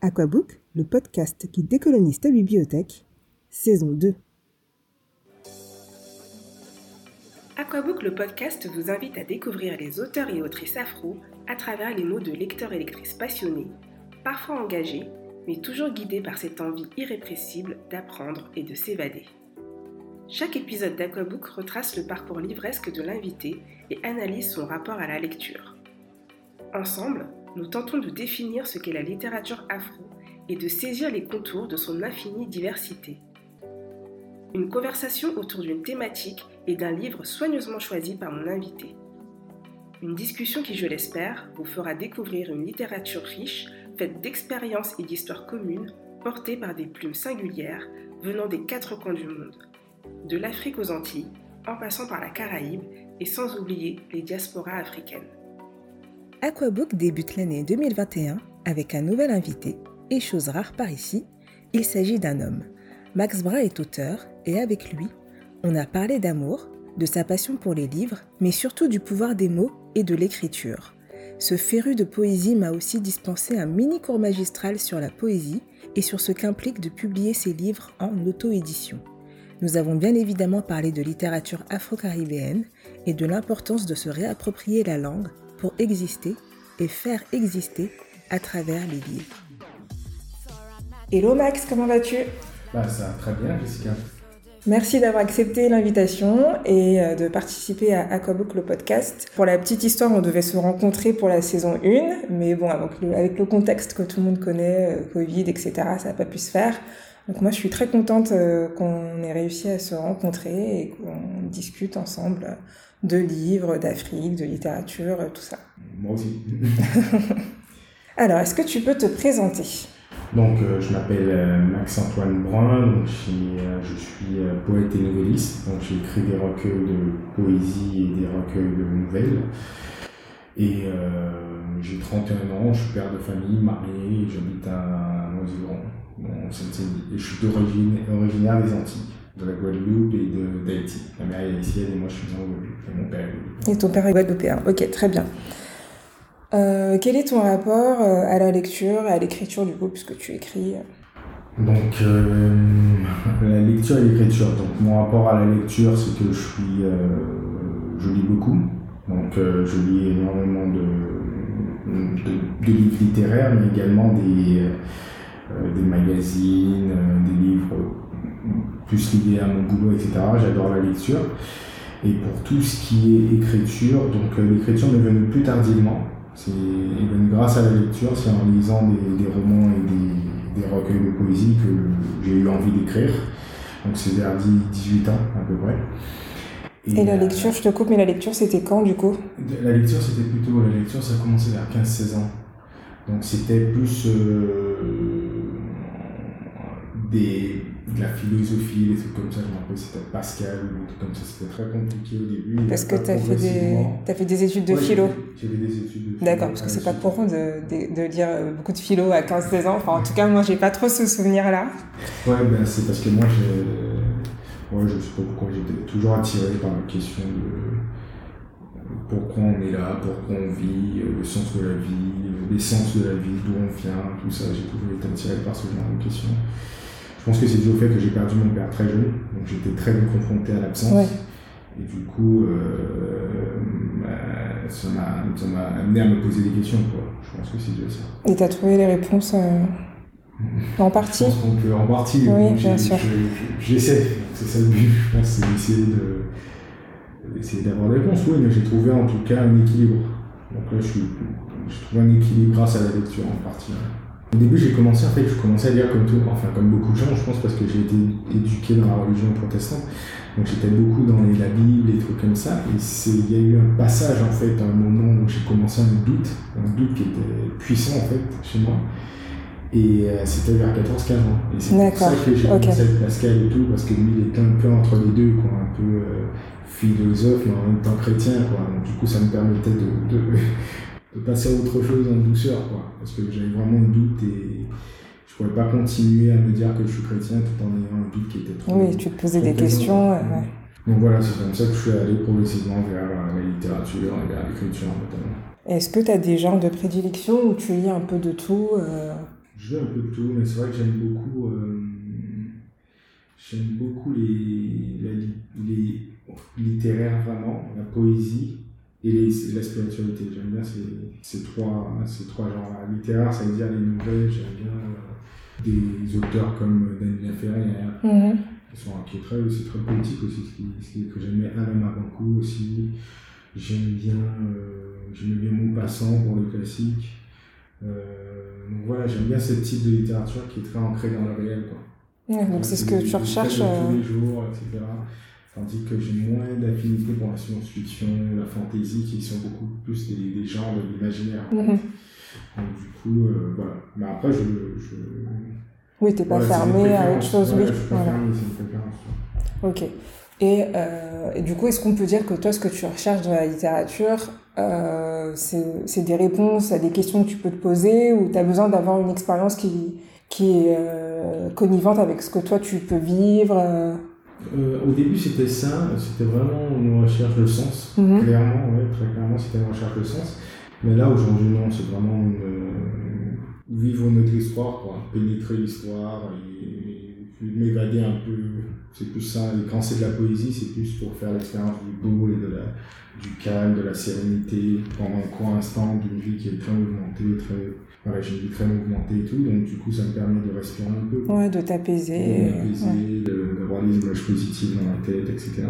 Aquabook, le podcast qui décolonise ta bibliothèque, saison 2. Aquabook, le podcast, vous invite à découvrir les auteurs et autrices afro à travers les mots de lecteurs et lectrices passionnés, parfois engagés, mais toujours guidés par cette envie irrépressible d'apprendre et de s'évader. Chaque épisode d'Aquabook retrace le parcours livresque de l'invité et analyse son rapport à la lecture. Ensemble, nous tentons de définir ce qu'est la littérature afro et de saisir les contours de son infinie diversité. Une conversation autour d'une thématique et d'un livre soigneusement choisi par mon invité. Une discussion qui, je l'espère, vous fera découvrir une littérature riche, faite d'expériences et d'histoires communes, portées par des plumes singulières venant des quatre coins du monde, de l'Afrique aux Antilles, en passant par la Caraïbe et sans oublier les diasporas africaines. Aquabook débute l'année 2021 avec un nouvel invité, et chose rare par ici, il s'agit d'un homme. Max Bra est auteur, et avec lui, on a parlé d'amour, de sa passion pour les livres, mais surtout du pouvoir des mots et de l'écriture. Ce féru de poésie m'a aussi dispensé un mini cours magistral sur la poésie et sur ce qu'implique de publier ses livres en auto-édition. Nous avons bien évidemment parlé de littérature afro-caribéenne et de l'importance de se réapproprier la langue pour exister et faire exister à travers les livres. Hello Max, comment vas-tu? Bah, Ça va très bien Jessica. Merci d'avoir accepté l'invitation et euh, de participer à Aquabook le podcast. Pour la petite histoire, on devait se rencontrer pour la saison 1, mais bon, avec le, contexte que tout le monde connaît, euh, Covid, etc., ça n'a pas pu se faire. Donc moi, je suis très contente euh, qu'on ait réussi à se rencontrer et qu'on discute ensemble de livres, d'Afrique, de littérature, tout ça. Moi aussi. Alors, est-ce que tu peux te présenter? Donc, euh, je m'appelle euh, Max-Antoine Brun, donc euh, je suis poète et nouvelliste. Donc, j'ai écrit des recueils de poésie et des recueils de nouvelles. Et j'ai 31 ans, je suis père de famille, marié, j'habite à Noisy-le-Grand, en Et je suis d'origine originaire des Antilles de la Guadeloupe et d'Haïti. Ma mère est haïtienne et moi je suis en Guadeloupe. Et mon père est Guadeloupe. Et ton père est guadeloupéen. Ok, très bien. Euh, quel est ton rapport euh, à la lecture et à l'écriture du coup, puisque tu écris Donc, euh, la lecture et l'écriture. Donc, mon rapport à la lecture, c'est que je suis, je lis beaucoup. Donc, je lis énormément de, de, livres littéraires, mais également des, des magazines, des livres plus liés à mon boulot, etc. J'adore la lecture. Et pour tout ce qui est écriture, donc l'écriture m'est venue plus tardivement. C'est grâce à la lecture, c'est en lisant des, romans et des, recueils de poésie que j'ai eu envie d'écrire. Donc c'est vers 18 ans à peu près. Et, la lecture, je te coupe, mais la lecture c'était quand du coup? La lecture c'était plutôt, la lecture ça a commencé vers 15-16 ans. Donc c'était plus euh, des, de la philosophie, des trucs comme ça. Je me rappelle, c'était Pascal ou des trucs comme ça. C'était très compliqué au début. Parce que tu as, fait des... as fait des études de philo J'ai fait des études de philo. D'accord, parce que c'est pas pour de, de, de, dire euh, beaucoup de philo à 15-16 ans. Enfin, en tout cas, moi, j'ai pas trop ce souvenir-là. Ouais, ben, c'est parce que moi, j'ai. Ouais, je sais pas pourquoi j'étais toujours attiré par la question de pourquoi on est là, pourquoi on vit, le sens de la vie, l'essence de la vie, d'où on vient, tout ça. J'ai toujours été attiré par ce genre de questions. Je pense que c'est dû au fait que j'ai perdu mon père très jeune, donc j'étais très vite confronté à l'absence. Et du coup, euh, bah, ça m'a amené à me poser des questions. Quoi. Je pense que c'est dû à ça. Et tu as trouvé les réponses euh, en partie Je pense qu'on peut en partie. Oui, bien sûr. J'essaie, c'est ça le but, je pense, c'est d'essayer de, d'avoir des réponses. Oui, mais j'ai trouvé en tout cas un équilibre. Donc là, je, je trouve un équilibre grâce à la lecture en partie. Au début, j'ai commencé, en fait, je commençais à lire comme tout, enfin, comme beaucoup de gens, je pense, parce que j'ai été éduqué dans la religion protestante. Donc, j'étais beaucoup dans les, la Bible, les trucs comme ça. Et il y a eu un passage, en fait, à un moment où j'ai commencé à me doute, un doute qui était puissant, en fait, chez moi. Et euh, c'était vers 14-15 ans. Et c'est pour ça que j'ai commencé avec Pascal et tout, parce que lui, il était un peu entre les deux, quoi, un peu euh, philosophe et en même temps chrétien, quoi. Donc, du coup, ça me permettait de, de de passer à autre chose en douceur, quoi. Parce que j'avais vraiment un doute et je pouvais pas continuer à me dire que je suis chrétien tout en ayant un doute qui était trop. Oui, tu te posais des questions. Ouais. Donc voilà, c'est comme ça que je suis allé progressivement vers la littérature et vers l'écriture notamment. Est-ce que tu as des genres de prédilection où tu lis un peu de tout euh... Je lis un peu de tout, mais c'est vrai que j'aime beaucoup, euh, j'aime beaucoup les, les littéraires vraiment, la poésie et, la spiritualité. J'aime bien ces, ces, trois, ces trois genres-là. Littéraire, ça veut dire les nouvelles, j'aime bien euh, des auteurs comme Daniel Ferrière, mm qui, sont, qui est très, aussi très politique aussi, ce, qui, que j'aime bien Alain Mabankou aussi. J'aime bien, euh, bien Maupassant pour le classique. Euh, donc voilà, j'aime bien ce type de littérature qui est très ancrée dans le réel. Quoi. Donc c'est ce que tu recherches. Tous euh, les jours, etc. Tandis que j'ai moins d'affinité pour la science-fiction, la fantasy, qui sont beaucoup plus des, des genres de l'imaginaire. Mhm. Donc du coup, euh, voilà. Mais après, je... je... Oui, t'es pas fermé à autre chose, oui. Je suis pas fermé, c'est une préférence. Ok. Et, euh, et, du coup, est-ce qu'on peut dire que toi, ce que tu recherches dans la littérature, euh, c'est des réponses à des questions que tu peux te poser ou tu as besoin d'avoir une expérience qui, qui est euh, connivente avec ce que toi, tu peux vivre euh? Au début, c'était ça, c'était vraiment une recherche de sens, mhm. clairement, ouais, très clairement, c'était une recherche de sens. Mais là, aujourd'hui, non, c'est vraiment une, euh, vivre notre histoire, quoi, pénétrer l'histoire et, m'évader un peu. C'est plus ça. Et quand c'est de la poésie, c'est plus pour faire l'expérience du beau et de la, du calme, de la sérénité, pendant un court instant d'une vie qui est très mouvementée, très voilà, j'ai une vie très mouvementée et tout, donc du coup ça me permet de respirer un peu. Ouais, de t'apaiser. d'avoir des images positives dans la tête, etc.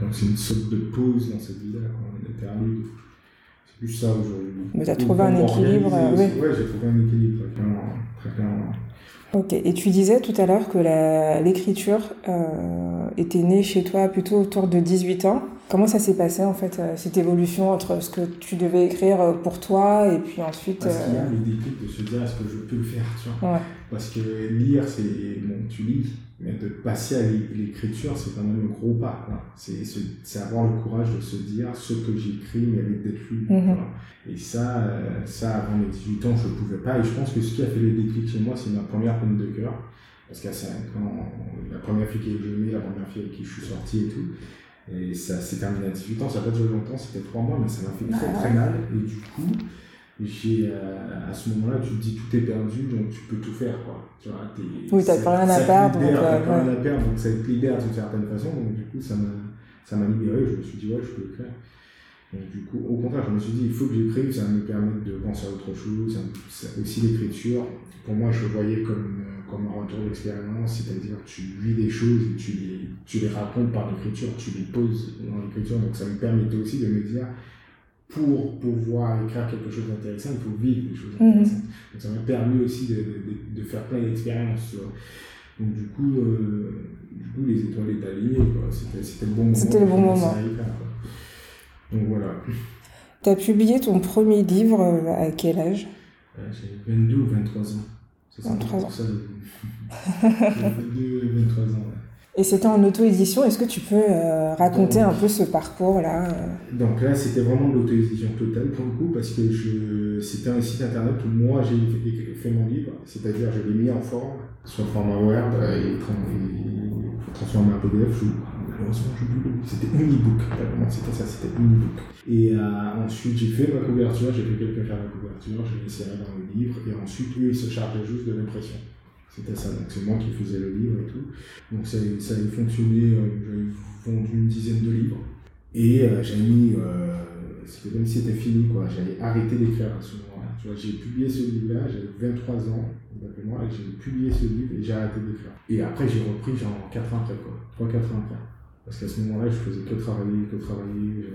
Donc c'est une sorte de pause dans cette vie-là, on interlude. C'est plus ça aujourd'hui. Mais tu as trouvé un équilibre. Oui, ouais, j'ai trouvé un équilibre, très clairement. Ok, et tu disais tout à l'heure que l'écriture euh, était née chez toi plutôt autour de 18 ans. Comment ça s'est passé en fait, euh, cette évolution entre ce que tu devais écrire euh, pour toi et puis ensuite. Parce qu'il y a le déclic de se dire est-ce que je peux le faire, tu vois? Parce que lire, c'est. Bon, tu lis, mais de passer à l'écriture, c'est quand même un gros pas. C'est avoir le courage de se dire ce que j'écris mérite d'être lu. Mhm. Et ça, ça, avant mes 18 ans, je ne pouvais pas. Et je pense que ce qui a fait le déclic chez moi, c'est ma première peine de cœur. Parce que quand la première fille que j'ai aimée, la première fille avec qui je suis sorti et tout. Et ça s'est terminé à 18 ans, ça n'a pas duré longtemps, c'était 3 mois, mais ça m'a fait très très mal. Et du coup, j'ai, euh, à ce moment-là, tu te dis tout est perdu, donc tu peux tout faire. Quoi. Tu vois, oui, t'as pas rien à perdre. Donc, euh, rien à perdre, donc ça te libère d'une certaine façon. Donc du coup, ça m'a, ça m'a libéré. Je me suis dit, ouais, je peux faire. Donc du coup, au contraire, je me suis dit, il faut que j'écrive, ça me permettre de penser à autre chose. aussi l'écriture, pour moi, je le voyais comme comme un retour d'expérience, c'est-à-dire tu vis des choses et tu les, tu les racontes par l'écriture, tu les poses dans l'écriture. Donc ça me permettait aussi de me dire, pour pouvoir écrire quelque chose d'intéressant, il faut vivre des choses mhm. intéressantes. Donc ça m'a permis aussi de, de, de faire plein d'expériences. Donc du coup, euh, du coup, les étoiles étaient alignées, c'était le bon moment. C'était le bon moment. Donc voilà. Tu as publié ton premier livre euh, à quel âge? J'ai 22 ou 23 ans. C'est 23 ans. 23 ans, Et c'était en auto-édition, est-ce que tu peux euh, raconter un peu ce parcours-là euh? Donc là, c'était vraiment de l'auto-édition totale pour le coup, parce que je... c'était un site internet où moi j'ai fait mon livre, c'est-à-dire je l'ai mis en forme, sur format Word, et, transformer en PDF. Je... Malheureusement, C'était un e-book, c'était ça, c'était un e-book. Et euh, ensuite, j'ai fait ma couverture, j'ai fait quelqu'un faire la couverture, j'ai inséré dans le livre, et ensuite, eux, ils se chargeaient juste de l'impression. C'était ça, donc c'est moi qui faisais le livre et tout. Donc ça, ça a fonctionné, euh, j'avais vendu une dizaine de livres. Et euh, j'ai mis, euh, c'était comme si c'était fini, quoi. J'avais arrêté d'écrire à ce moment-là. J'ai publié ce livre-là, j'avais 23 ans, moi, et j'ai publié ce livre et j'ai arrêté d'écrire. Et après, j'ai repris genre 4 ans après, quoi. 3-4 ans après. Parce qu'à ce moment-là, je faisais que travailler, que travailler.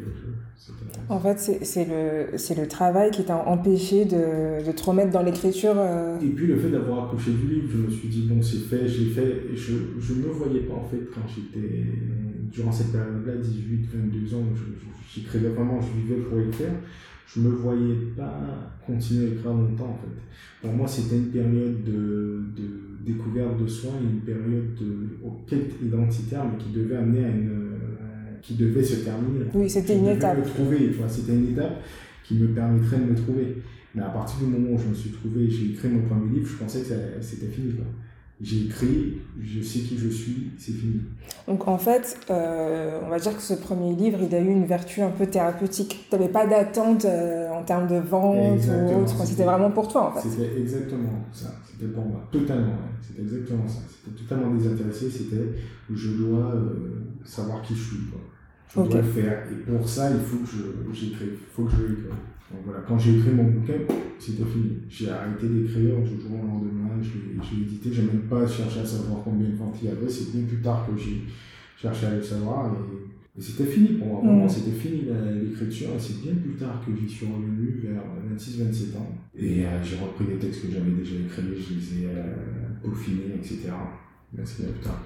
En fait, c'est le, le travail qui t'a empêché de, de, te remettre dans l'écriture. Euh. Et puis le fait d'avoir accroché du livre, je me suis dit, bon, c'est fait, j'ai fait. Et je ne me voyais pas, en fait, quand j'étais. Durant cette période-là, 18, 22 ans, j'écrivais vraiment, je vivais pour écrire je me voyais pas continuer à écrire longtemps en fait. Pour moi, c'était une période de, de, découverte de soi, une période de, quête identitaire, mais qui devait amener à une, qui devait se terminer. Oui, c'était une étape. Me trouver, c'était une étape qui me permettrait de me trouver. Mais à partir du moment où je me suis trouvé, j'ai écrit mon premier livre, je pensais que c'était fini. Quoi. J'ai écrit, je sais qui je suis, c'est fini. Donc en fait, euh, on va dire que ce premier livre, il a eu une vertu un peu thérapeutique. Tu n'avais pas d'attente euh, en termes de vente ou autre, c'était vraiment pour toi en fait. C'était exactement ça, c'était pour moi, totalement, c'était exactement ça. C'était totalement désintéressé, c'était je dois euh, savoir qui je suis. Quoi. Je dois le faire. Et pour ça, il faut que j'écrive, il faut que je l'écrive. Donc voilà, quand j'ai écrit mon bouquin, c'était fini. J'ai arrêté d'écrire du jour au lendemain, j'ai édité, j'ai même pas cherché à savoir combien de ventes il y avait, c'est bien plus tard que j'ai cherché à le savoir et, c'était fini pour moi, vraiment, mm. c'était fini l'écriture et c'est bien plus tard que j'y suis revenu vers 26-27 ans et euh, j'ai repris des textes que j'avais déjà écrits, je les ai euh, peaufinés, etc. Mais c'est bien plus tard.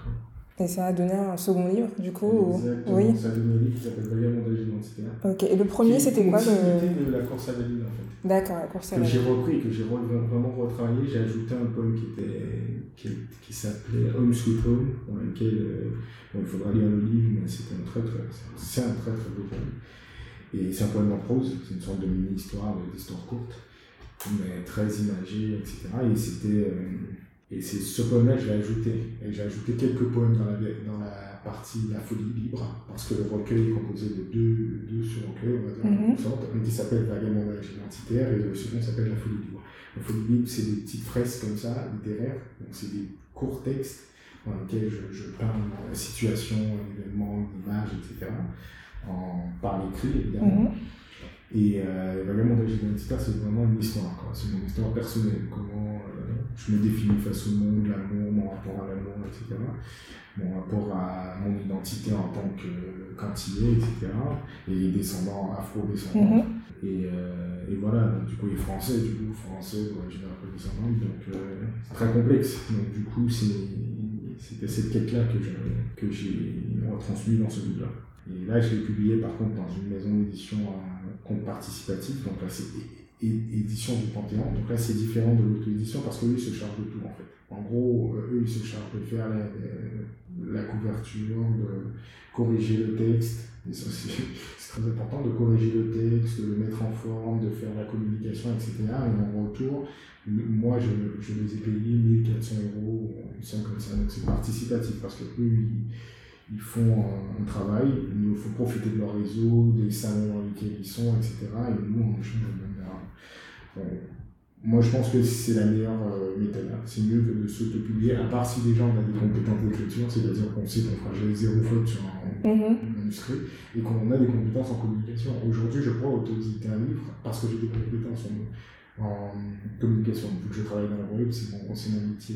Et ça a donné un second livre, du coup Exactement, oui. ça a donné un livre qui s'appelle Vagabondage identitaire. Ok, et le premier, c'était quoi le... de la course à la lune, en fait. D'accord, la course à la lune. Que j'ai repris, que j'ai vraiment retravaillé. J'ai ajouté un poème qui, était, qui, qui s'appelait Home Sweet Home, dans lequel euh, bon, il faudra lire le livre, mais c'était un très, très, c'est un très très beau poème. Et c'est un poème en prose, c'est une sorte de mini-histoire, d'histoire courte, mais très imagée, etc. Et c'était. Euh, et c'est ce poème-là que j'ai ajouté. Et j'ai ajouté quelques poèmes dans la, dans la partie La folie libre, parce que le recueil est composé de deux, deux sous-recueils, on va dire, mm -hmm. un qui s'appelle Vagabondage identitaire et le second s'appelle La folie libre. La folie libre, c'est des petites fresques comme ça, littéraires, donc c'est des courts textes dans lesquels je, je parle de la situation, événement, image, etc. En, par l'écrit, évidemment. Mm -hmm. Et euh, Vagabondage identitaire, c'est vraiment une histoire, c'est une histoire personnelle, comment je me définis face au monde, l'amour, mon rapport à l'amour, etc. Mon rapport à mon identité en tant que quantité, etc. Et descendant, afro-descendant. Mhm. et, euh, et, voilà, donc, du coup, il est français, du coup, français d'origine afro-descendante, donc euh, c'est très complexe. Donc du coup, c'était cette quête-là que j'ai retransmis dans ce livre-là. Et là, je l'ai publié par contre dans une maison d'édition à compte participatif, donc là c'est édition du Panthéon. Donc là, c'est différent de l'auto-édition parce qu'eux, ils se chargent de tout en fait. En gros, euh, eux, ils se chargent de faire la, couverture, de corriger le texte. c'est très important de corriger le texte, de le mettre en forme, de faire la communication, etc. Et en retour, moi, je, les ai payés 1400 euros, une comme ça. Donc c'est participatif parce que eux, ils, font un, travail, il faut profiter de leur réseau, des salons dans lesquels ils sont, etc. Et nous, on moi, je pense que c'est la meilleure euh, méthode. Hein. C'est mieux que de s'auto-publier, à part si déjà on a des compétences d'écriture, c'est-à-dire qu'on sait qu'on fera zéro faute sur un, mhm. manuscrit et qu'on a des compétences en communication. Aujourd'hui, je crois auto-éditer un livre parce que j'ai des compétences en, communication. Vu que je travaille dans la web, c'est mon, mon métier.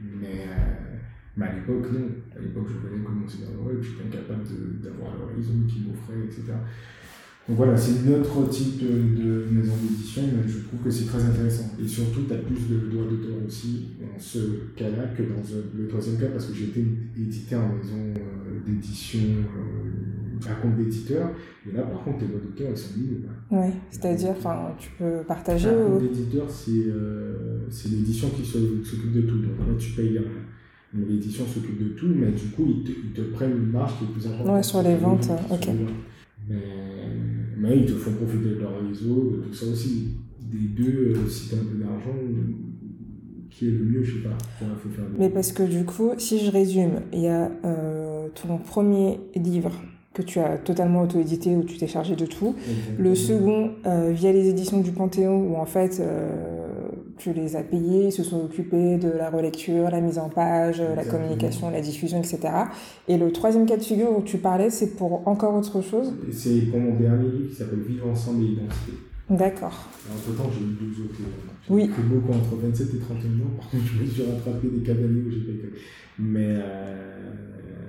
Mais, euh, mais à l'époque, non. À l'époque, je voulais commencer dans la web, j'étais incapable d'avoir le réseau qui m'offrait, etc. Donc voilà, c'est une autre type de, maison d'édition, mais je trouve que c'est très intéressant. Et surtout, tu as plus de droits d'auteur aussi dans ce cas-là que dans le troisième cas, parce que j'ai été édité en maison euh, d'édition euh, à compte d'éditeur. Et là, par contre, tes droits d'auteur, ils sont nuls. Oui, c'est-à-dire, enfin, tu peux partager. Un compte d'éditeur, euh, c'est l'édition qui s'occupe de tout. Donc là, tu payes mais l'édition s'occupe de tout, mais du coup, ils te, ils te, prennent une marge qui est plus importante. Ouais, sur les ventes, ok. Mais, mais ils te font profiter de leur réseau, de tout ça aussi. Des deux, euh, si tu as un peu d'argent, qui est le mieux, je sais pas. Faut faire mais parce que du coup, si je résume, il y a euh, ton premier livre que tu as totalement auto-édité où tu t'es chargé de tout. Le second, euh, via les éditions du Panthéon, où en fait, euh, tu les as payés, ils se sont occupés de la relecture, la mise en page, la communication, la diffusion, etc. Et le troisième cas de figure où tu parlais, c'est pour encore autre chose? C'est pour mon dernier livre qui s'appelle Vivre ensemble et identité. D'accord. Entre temps, j'ai eu deux autres. Oui. J'ai beaucoup entre 27 et 31 ans. Par contre, je me suis rattrapé des cas d'années où j'ai pas Mais, euh,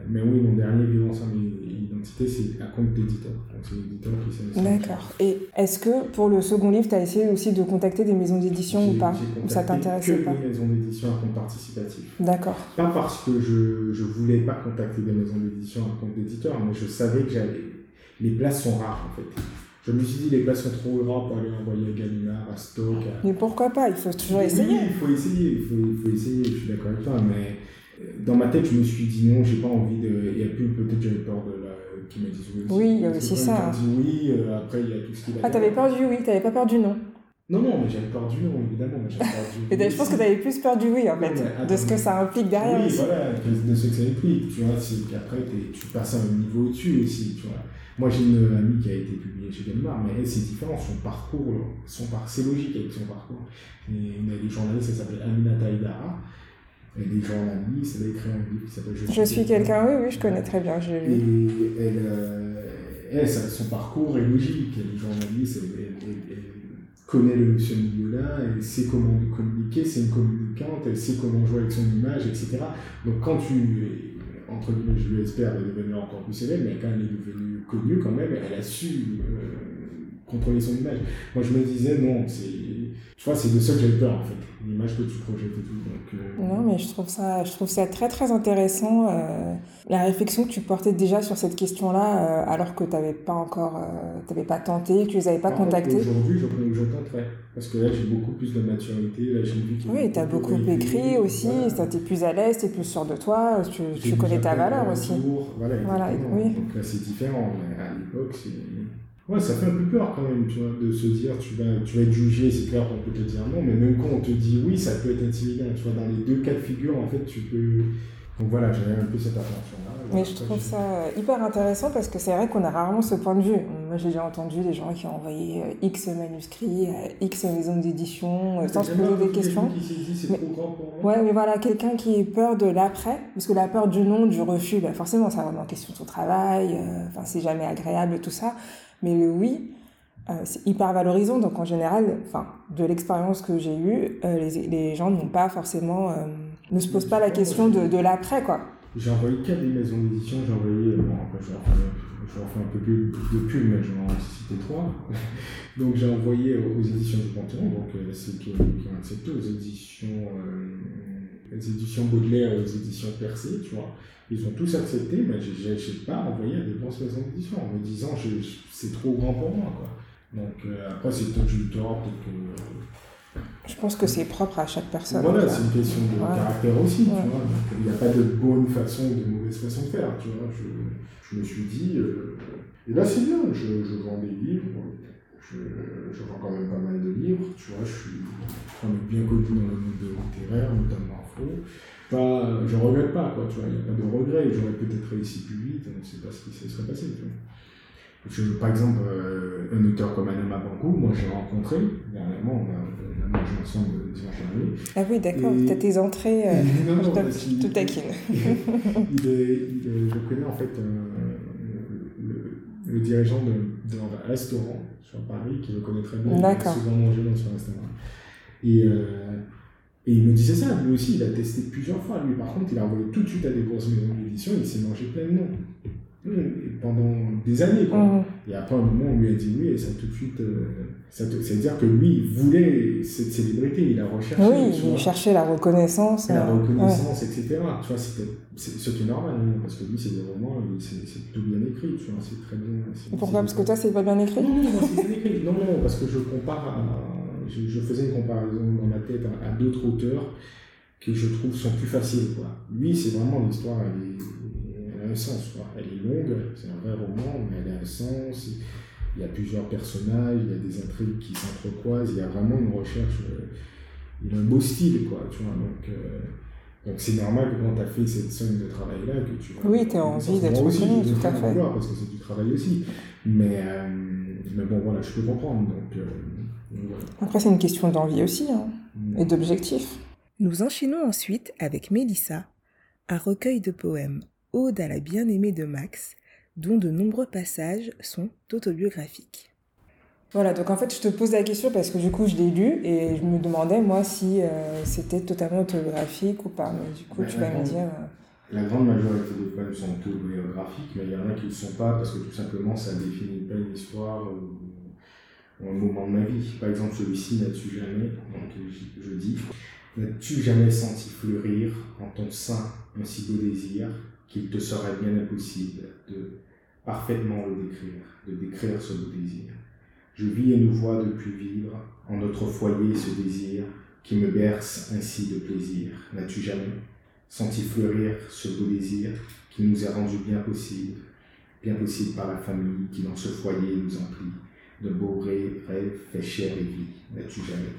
mais oui, mon dernier Vivre ensemble et c'est un compte d'éditeur. c'est l'éditeur qui D'accord. Et est-ce que pour le second livre, tu as essayé aussi de contacter des maisons d'édition ou pas Ou ça t'intéressait pas des maisons d'édition à compte participatif. D'accord. Pas parce que je ne voulais pas contacter des maisons d'édition à compte d'éditeur, mais je savais que j'avais. Les places sont rares en fait. Je me suis dit, les places sont trop rares pour aller envoyer à Gallimard, à Stock. Mais pourquoi pas? Il faut toujours essayer. Il faut essayer, il faut, il faut essayer, je suis d'accord avec toi, mais euh, dans ma tête, je me suis dit non, j'ai pas envie de. Il y a plus, peut-être j'avais peur de qui oui. il y a aussi ça. dit oui, euh, après il y a tout ce qui Ah, t'avais peur du oui, t'avais pas peur du non Non, non, mais j'avais peur du non, évidemment. Mais peur du je pense que tu avais plus peur du oui, en fait, de ce que ça implique derrière. Oui, voilà, de ce que ça implique. Tu vois, c'est qu'après, tu passes à un niveau au-dessus aussi, tu vois. Moi, j'ai une amie qui a été publiée chez Gallimard, mais c'est différent, son parcours, son par... c'est logique avec son parcours. Et a des journalistes, elle s'appelle Aminata Aydara. Elle est journaliste, elle a écrit un livre qui s'appelle Je, je suis quelqu'un, oui, oui, je connais très bien. Et elle, euh, elle, son parcours est logique. Elle est journaliste, elle, connaît le, ce milieu-là, elle sait comment communiquer, c'est une communicante, elle sait comment jouer avec son image, etc. Donc quand tu, entre guillemets, je l'espère, elle est devenue encore plus célèbre, mais quand elle est devenue connue quand même, elle a su euh, contrôler son image. Moi je me disais, non, c'est tu vois, c'est de ça que j'avais peur en fait, l'image que tu projettes et tout. Donc, euh, Non, mais je trouve ça, je trouve ça très très intéressant, euh, la réflexion que tu portais déjà sur cette question-là, euh, alors que tu n'avais pas encore, tu pas tenté, que tu les avais pas contactés. Aujourd'hui, je, tenterai, parce que là j'ai beaucoup plus de maturité, là j'ai vu Oui, tu as beaucoup écrit aussi, tu es plus à l'aise, tu es plus sûr de toi, tu, tu connais ta valeur aussi. voilà, voilà oui. Donc là c'est différent, mais à l'époque c'est Ouais, ça fait un peu peur quand même, tu vois, de se dire tu vas, tu vas être jugé, c'est clair qu'on peut te dire non, mais même quand on te dit oui, ça peut être intimidant, tu vois, dans les deux cas de figure, en fait, tu peux... Donc voilà, j'avais un peu cette attention-là. Mais je trouve ça hyper intéressant parce que c'est vrai qu'on a rarement ce point de vue. Moi, j'ai déjà entendu des gens qui ont envoyé euh, X manuscrits à X maisons d'édition euh, sans se poser des questions. Mais, ouais, mais voilà, quelqu'un qui ait peur de l'après, parce que la peur du non, du refus, bah forcément, ça remet en question son travail, euh, enfin, c'est jamais agréable, tout ça. Mais le oui, euh, c'est hyper valorisant. Donc en général, enfin, de l'expérience que j'ai eue, euh, les, les, gens n'ont pas forcément, euh, ne se posent pas la question de, de l'après, quoi. J'ai envoyé quatre des maisons d'édition, j'ai envoyé, bon après je vais refaire un peu plus de pub, mais je vais en trois. donc j'ai envoyé aux éditions du Panthéon, donc c'est qui ont accepté, aux éditions, les éditions Baudelaire et aux éditions Percé, tu vois. Ils ont tous accepté, mais je n'ai pas envoyé à des grosses maisons d'édition en me disant c'est trop grand pour moi. Quoi. Donc euh, après, c'est peut-être du tort, peut-être que. Euh, je pense que c'est propre à chaque personne. Voilà, c'est une question de caractère aussi, tu vois. il n'y a pas de bonne façon ou de mauvaise façon de faire, tu vois. Je, je me suis dit, euh, et là c'est bien, je, je, vends des livres, je, je, vends quand même pas mal de livres, tu vois, je suis quand même bien connu dans le monde littéraire, notamment en faux pas, je regrette pas, quoi, tu vois, il n'y a pas de regret, j'aurais peut-être réussi plus vite, on ne sait pas ce qui se serait passé, tu vois. Je, par exemple, euh, un auteur comme Anema Banco, moi j'ai rencontré, dernièrement, on a, on a mangé ensemble dimanche dernier. Ah oui, d'accord, tu as tes entrées, euh, non, non, je tout taquine. il est, il je connais en fait euh, le, le, dirigeant d'un restaurant sur Paris qui le connaît très bien, il a souvent mangé dans son restaurant. Et euh, et il me disait ça, lui aussi, il a testé plusieurs fois. Lui, par contre, il a envoyé tout de suite à des grosses maisons d'édition, il s'est mangé plein de noms. Pendant des années, quoi. Mmh. Et après, un moment, on lui a dit oui, et ça tout de suite. Euh, C'est-à-dire que lui, il voulait cette célébrité, il a recherché. Oui, il cherchait la reconnaissance. La euh, reconnaissance, etc. Tu vois, c'était ce qui est normal, hein, parce que lui, c'est des romans, c'est plutôt bien écrit, tu vois, c'est très bien. Pourquoi? Parce que toi, c'est pas bien écrit? Non, non, c'est bien écrit. Non, non, parce que je compare à je, faisais une comparaison dans ma tête à, d'autres auteurs que je trouve sont plus faciles. Quoi. Lui, c'est vraiment l'histoire, elle, a un sens. Quoi. Elle est longue, c'est un vrai roman, mais elle a un sens. Il y a plusieurs personnages, il y a des intrigues qui s'entrecroisent, il y a vraiment une recherche. Euh, il a un beau style, quoi, tu vois. Donc, euh, donc c'est normal que quand tu as fait cette somme de travail-là, que tu Oui, tu as envie d'être reconnu, tout à fait. Parce que c'est du travail aussi. Mais, euh, mais bon, voilà, je peux comprendre. Donc, après, c'est une question d'envie aussi hein, mm. et d'objectif. Nous enchaînons ensuite avec Mélissa, un recueil de poèmes Ode à la bien-aimée de Max, dont de nombreux passages sont autobiographiques. Voilà, donc en fait, je te pose la question parce que du coup, je l'ai lu et je me demandais, moi, si euh, c'était totalement autobiographique ou pas. Mais du coup, tu vas me dire. Euh, la grande majorité des poèmes sont autobiographiques, mais il y en a qui ne le sont pas parce que tout simplement, ça définit pas une histoire un moment de ma vie. Par exemple, celui-ci, n'as-tu jamais, donc je dis, n'as-tu jamais senti fleurir en ton sein un si beau désir qu'il te serait bien impossible de parfaitement le décrire, de décrire ce beau désir? Je vis et nous vois depuis vivre en notre foyer ce désir qui me berce ainsi de plaisir. N'as-tu jamais senti fleurir ce beau désir qui nous est rendu bien possible, bien possible par la famille qui dans ce foyer nous emplit? De beaux rêves, fait chair et vie. N'as-tu jamais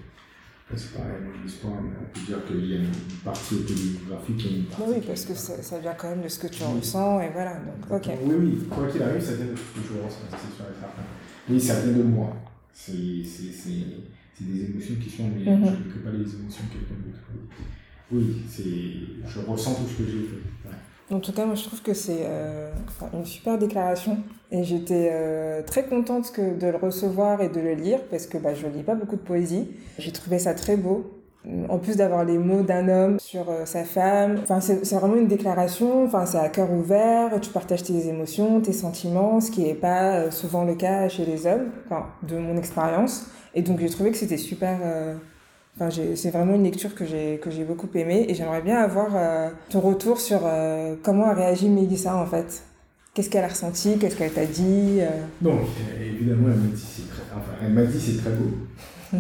c'est pareil, l'histoire, mais on peut dire qu'il y a une partie autobiographique et une partie. Oui, parce que ça, ça, vient quand même de ce que tu ressens, et voilà. Donc, ok. Oui, oui, quoi qu'il arrive, ça vient de ce que je ressens, c'est sûr et certain. Oui, ça vient de moi. C'est des émotions qui sont, mais mm -hmm. je ne pas les émotions quelqu'un d'autre. Oui, je ressens tout ce que j'ai fait. Ouais. En tout cas, moi, je trouve que c'est euh, une super déclaration. Et j'étais euh, très contente que, de le recevoir et de le lire, parce que bah, je ne lis pas beaucoup de poésie. J'ai trouvé ça très beau. En plus d'avoir les mots d'un homme sur euh, sa femme, enfin, c'est vraiment une déclaration, enfin, c'est à cœur ouvert, tu partages tes émotions, tes sentiments, ce qui n'est pas souvent le cas chez les hommes, de mon expérience. Et donc, j'ai trouvé que c'était super Enfin, c'est vraiment une lecture que j'ai que j'ai beaucoup aimée et j'aimerais bien avoir euh, ton retour sur euh, comment a réagi Mélissa en fait. Qu'est-ce qu'elle a ressenti? Qu'est-ce qu'elle t'a dit euh? Donc évidemment elle m'a dit c'est très enfin elle m'a dit c'est très beau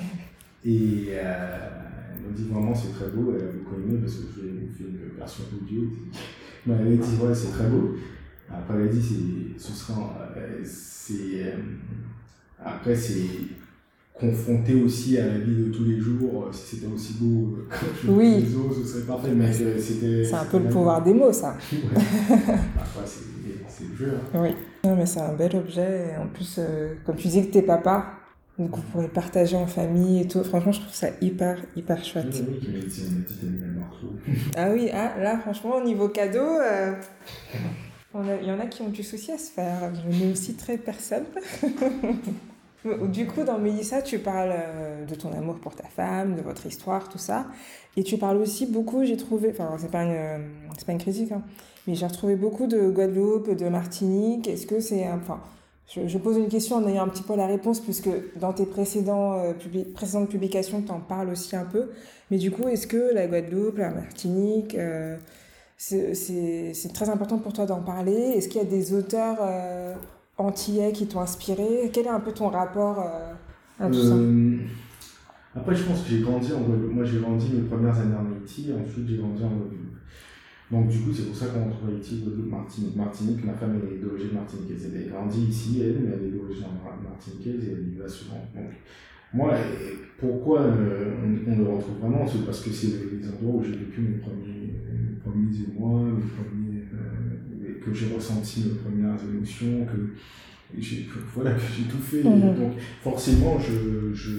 et elle m'a dit vraiment c'est très beau. Elle a beaucoup aimé parce que j'ai fait une version audio. Mais elle a dit ouais c'est très beau. Après elle a dit c'est ce sera c'est après c'est confronté aussi à la vie de tous les jours, euh, si c'était aussi beau euh, que oui. les autres, ce serait parfait. Mais c'était. C'est un peu le pouvoir des mots, ça. Parfois, c'est le jeu. Hein. Oui. Non, mais c'est un bel objet. Et en plus, euh, comme tu disais que t'es papa, donc vous pourrez partager en famille et tout. Franchement, je trouve ça hyper, hyper chouette. Oui, oui, oui, ah oui, ah, là, franchement, au niveau cadeau, euh, il y en a qui ont du souci à se faire. Je ne citerai personne. Du coup, dans Mélissa, tu parles euh, de ton amour pour ta femme, de votre histoire, tout ça. Et tu parles aussi beaucoup, j'ai trouvé, enfin, c'est pas une, euh, c'est pas une critique, hein, mais j'ai retrouvé beaucoup de Guadeloupe, de Martinique. Est-ce que c'est, enfin, je, pose une question en ayant un petit peu la réponse, puisque dans tes euh, précédentes publications, tu en parles aussi un peu. Mais du coup, est-ce que la Guadeloupe, la Martinique, c'est très important pour toi d'en parler? Est-ce qu'il y a des auteurs antillais qui t'ont inspiré Quel est un peu ton rapport euh, à tout ça euh, Après, je pense que j'ai grandi en Guadeloupe. Moi, j'ai grandi mes premières années en Haïti, ensuite j'ai grandi en Guadeloupe. Donc, du coup, c'est pour ça qu'on retrouve Haïti, Guadeloupe, Martinique. Martinique, ma femme est d'origine martiniquaise. Elle a grandi ici, elle, mais elle est d'origine martiniquaise et elle y va souvent. Donc, moi, pourquoi euh, on, le retrouve vraiment? C'est parce que c'est les endroits où j'ai vécu mes premiers, mes premiers émois, mes que j'ai ressenti mes premières émotions, que j'ai voilà, que j'ai tout fait. Mhm. Donc forcément, je, je,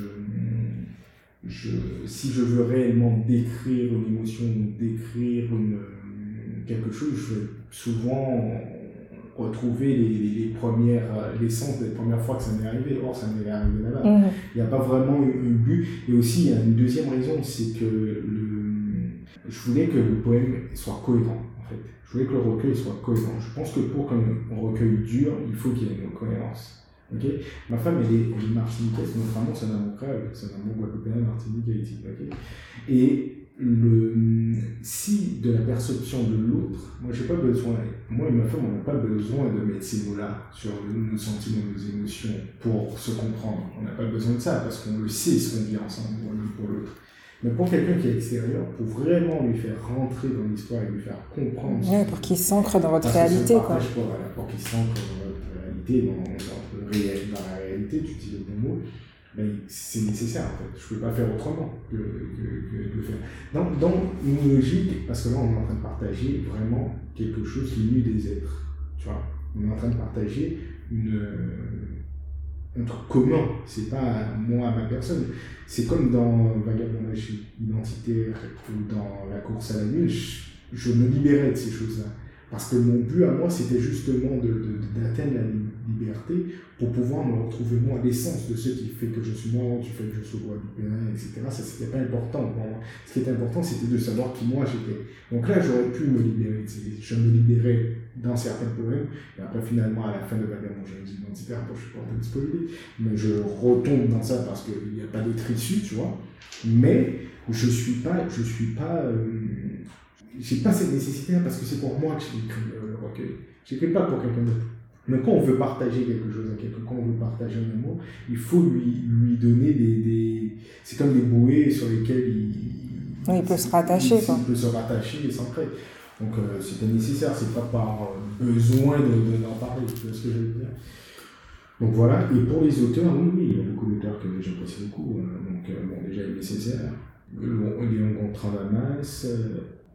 je, si je veux réellement décrire une émotion, décrire une, quelque chose, je vais souvent retrouver les, les, premières l'essence des premières fois que ça m'est arrivé or ça m'est arrivé là-bas mhm. il n'y a pas vraiment eu un but et aussi il y a une deuxième raison c'est que le, je voulais que le poème soit cohérent en fait je voulais que le recueil soit cohérent. Je pense que pour qu'un recueil dure, il faut qu'il y ait une cohérence. Okay Ma femme, elle est, elle est martiniquaise, notre amour, c'est un amour créole, c'est un amour guadeloupéen, martinique, Haïti. Okay et le, si de la perception de l'autre, moi, j'ai pas besoin, moi et ma femme, on n'a pas besoin de mettre ces mots-là sur nos sentiments, nos émotions pour se comprendre. On n'a pas besoin de ça parce qu'on le sait ce qu'on vit ensemble, l'un pour l'autre. Mais pour quelqu'un qui est extérieur, pour vraiment lui faire rentrer dans l'histoire et lui faire comprendre. Ouais, pour qu'il s'ancre dans votre réalité. Quoi. Pour, voilà, pour qu'il s'ancre dans votre réalité, dans, dans, dans, la réalité, tu dis le bon mot. C'est nécessaire en fait. Je ne peux pas faire autrement que, que, que de faire. Dans, dans, une logique, parce que là on est en train de partager vraiment quelque chose qui unit des êtres. Tu vois On est en train de partager une, un truc commun, c'est pas moi, ma personne. C'est comme dans Vagabondage identitaire ou dans la course à la lune, je, me libérais de ces choses-là. Parce que mon but à moi, c'était justement d'atteindre de, la liberté pour pouvoir me retrouver moi, l'essence de ce qui fait que je suis moi, du fait que je suis guadeloupéen, etc. Ça, c'était pas important. Ce qui était important, c'était de savoir qui moi j'étais. Donc là, j'aurais pu me libérer. Je me libérais dans certains poèmes, et après, finalement, à la fin de Vagabond, j'ai une identitaire, bon, je suis pas en train de spoiler, mais je retombe dans ça parce qu'il n'y a pas d'autre issue, tu vois. Mais je suis pas, je suis pas, euh, j'ai pas cette nécessité parce que c'est pour moi que j'écris euh, le recueil. J'écris pas pour quelqu'un d'autre. Mais quand on veut partager quelque chose à quelqu'un, quand on veut partager un amour, il faut lui, lui donner des, des... C'est comme des bouées sur lesquelles il, oui, il peut se rattacher. Il, peut se rattacher et s'ancrer. Donc euh, c'était nécessaire, c'est pas par besoin d'en de, d'en parler, tu vois ce que je veux dire? Donc voilà, et pour les auteurs, oui, oui, il y a beaucoup d'auteurs que j'apprécie beaucoup. Hein. Donc, bon, déjà, il y a Césaire, Léon Gontran-Damas,